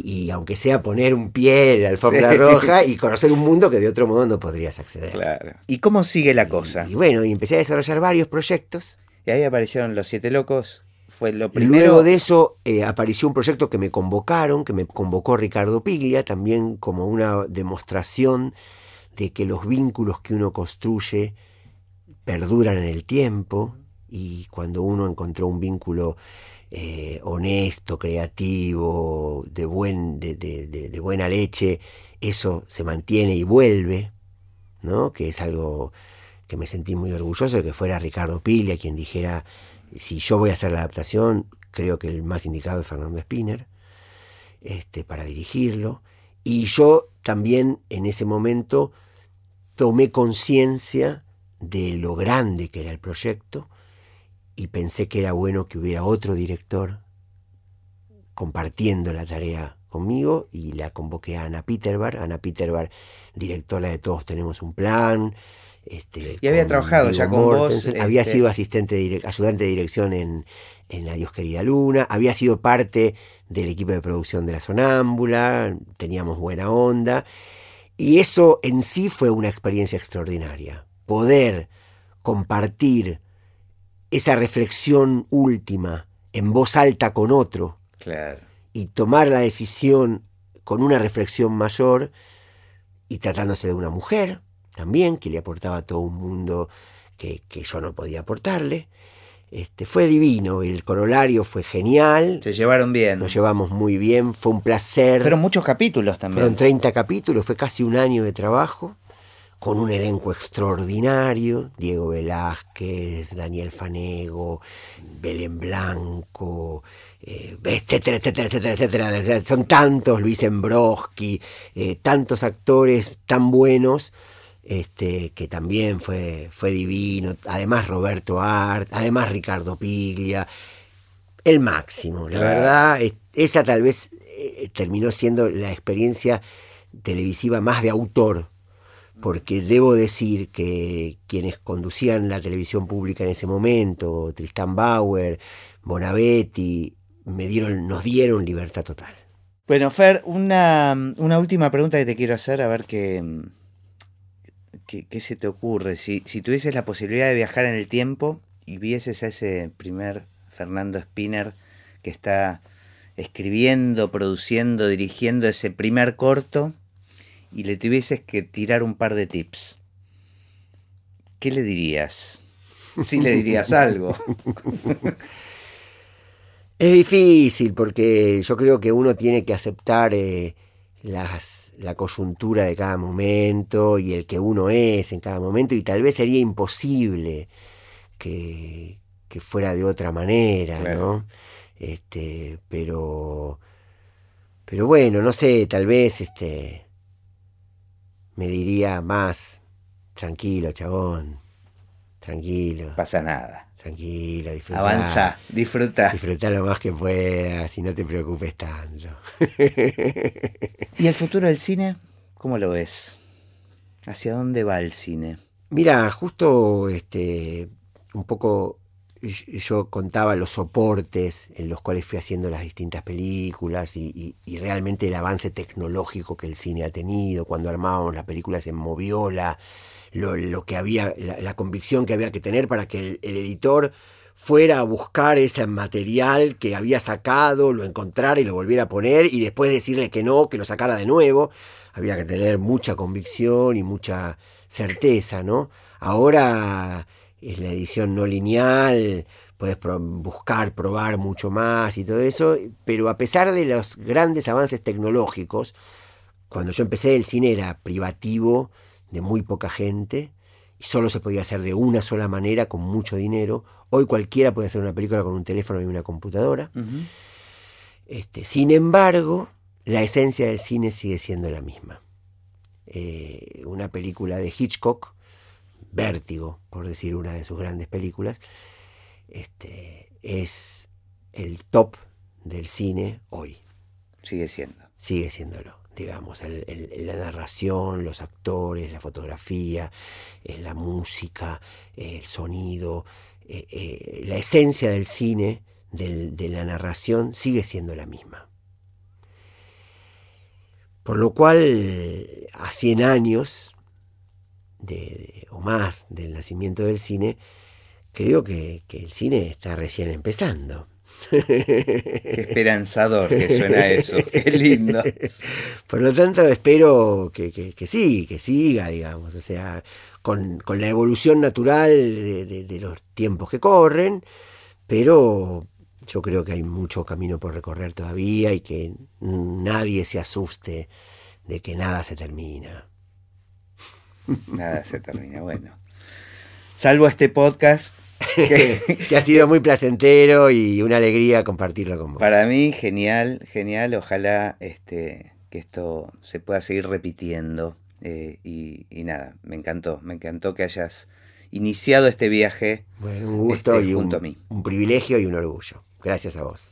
y, aunque sea poner un pie en la alfombra roja y conocer un mundo que de otro modo no podrías acceder. Claro. ¿Y cómo sigue la cosa? Y, y bueno, y empecé a desarrollar varios proyectos. Y ahí aparecieron Los Siete Locos lo Luego de eso eh, apareció un proyecto que me convocaron, que me convocó Ricardo Piglia, también como una demostración de que los vínculos que uno construye perduran en el tiempo y cuando uno encontró un vínculo eh, honesto, creativo, de, buen, de, de, buena leche, eso se mantiene y vuelve, ¿no? que es algo que me sentí muy orgulloso de que fuera Ricardo Piglia quien dijera si yo voy a hacer la adaptación, creo que el más indicado es Fernando Spinner, este, para dirigirlo. Y yo también en ese momento tomé conciencia de lo grande que era el proyecto y pensé que era bueno que hubiera otro director compartiendo la tarea conmigo y la convoqué a Ana Peterbar. Ana Peterbar, directora de Todos Tenemos un Plan, este, y había trabajado ya con vos. Había este sido asistente ayudante de dirección en, en La Dios Querida Luna, había sido parte del equipo de producción de La Sonámbula, teníamos buena onda. Y eso en sí fue una experiencia extraordinaria. Poder compartir esa reflexión última en voz alta con otro. Y tomar la decisión con una reflexión mayor y tratándose de una mujer, también, que le aportaba todo un mundo que, yo no podía aportarle. Este, fue divino, el corolario fue genial. Se llevaron bien. Nos llevamos muy bien, fue un placer. Fueron muchos capítulos también. Fueron 30 capítulos, fue casi un año de trabajo, con un elenco extraordinario. Diego Velázquez, Daniel Fanego, Belén Blanco, eh, etcétera, etcétera, etcétera, etcétera. son tantos, Luis Embroski, eh, tantos actores tan buenos este, que también fue, fue divino, además Roberto Art, además Ricardo Piglia, el máximo, la verdad, esa tal vez eh, terminó siendo la experiencia televisiva más de autor, porque debo decir que quienes conducían la televisión pública en ese momento, Tristan Bauer, Bonavetti, me dieron, nos dieron libertad total. Bueno, Fer, una, una última pregunta que te quiero hacer, a ver qué ¿qué, se te ocurre? Si, si tuvieses la posibilidad de viajar en el tiempo y vieses a ese primer Fernando Spinner que está escribiendo, produciendo, dirigiendo ese primer corto y le tuvieses que tirar un par de tips, ¿qué le dirías? Si le dirías [laughs] algo. Es difícil porque yo creo que uno tiene que aceptar eh, las, la coyuntura de cada momento y el que uno es en cada momento y tal vez sería imposible que, fuera de otra manera, ¿no? Este, pero, pero bueno, no sé, tal vez este, me diría más, tranquilo, chabón, tranquilo. Pasa nada. Tranquilo, disfruta. Avanza, disfruta. Disfruta lo más que puedas y no te preocupes tanto. [laughs] ¿Y el futuro del cine? ¿Cómo lo ves? ¿Hacia dónde va el cine? Mira, justo este, un poco yo contaba los soportes en los cuales fui haciendo las distintas películas y, realmente el avance tecnológico que el cine ha tenido. Cuando armábamos las películas en Moviola, lo, que había, la, convicción que había que tener para que el, editor fuera a buscar ese material que había sacado, lo encontrara y lo volviera a poner y después decirle que no, que lo sacara de nuevo. Había que tener mucha convicción y mucha certeza, ¿no? Ahora es la edición no lineal, puedes buscar, probar mucho más y todo eso, pero a pesar de los grandes avances tecnológicos, cuando yo empecé el cine era privativo, de muy poca gente, y solo se podía hacer de una sola manera, con mucho dinero. Hoy cualquiera puede hacer una película con un teléfono y una computadora. este, sin embargo, la esencia del cine sigue siendo la misma. Eh, una película de Hitchcock, Vértigo, por decir una de sus grandes películas, este, es el top del cine hoy. Sigue siendo. Sigue siéndolo, digamos, la narración, los actores, la fotografía, eh, la música, el sonido, eh, la esencia del cine, de la narración, sigue siendo la misma. Por lo cual, a 100 años o más del nacimiento del cine, creo que, el cine está recién empezando. Qué esperanzador que suena eso, qué [laughs] lindo. Por lo tanto, espero que, que, sí, que siga, digamos, o sea, con, la evolución natural de, los tiempos que corren, pero yo creo que hay mucho camino por recorrer todavía y que nadie se asuste de que nada se termina. Nada se termina, bueno. Salvo este podcast. [laughs] Que, ha sido muy placentero y una alegría compartirlo con vos. Para mí, genial, genial. Ojalá este, que esto se pueda seguir repitiendo. Eh, y, nada, me encantó, me encantó que hayas iniciado este viaje. Bueno, un gusto este, y junto a mí. un privilegio y un orgullo. Gracias a vos.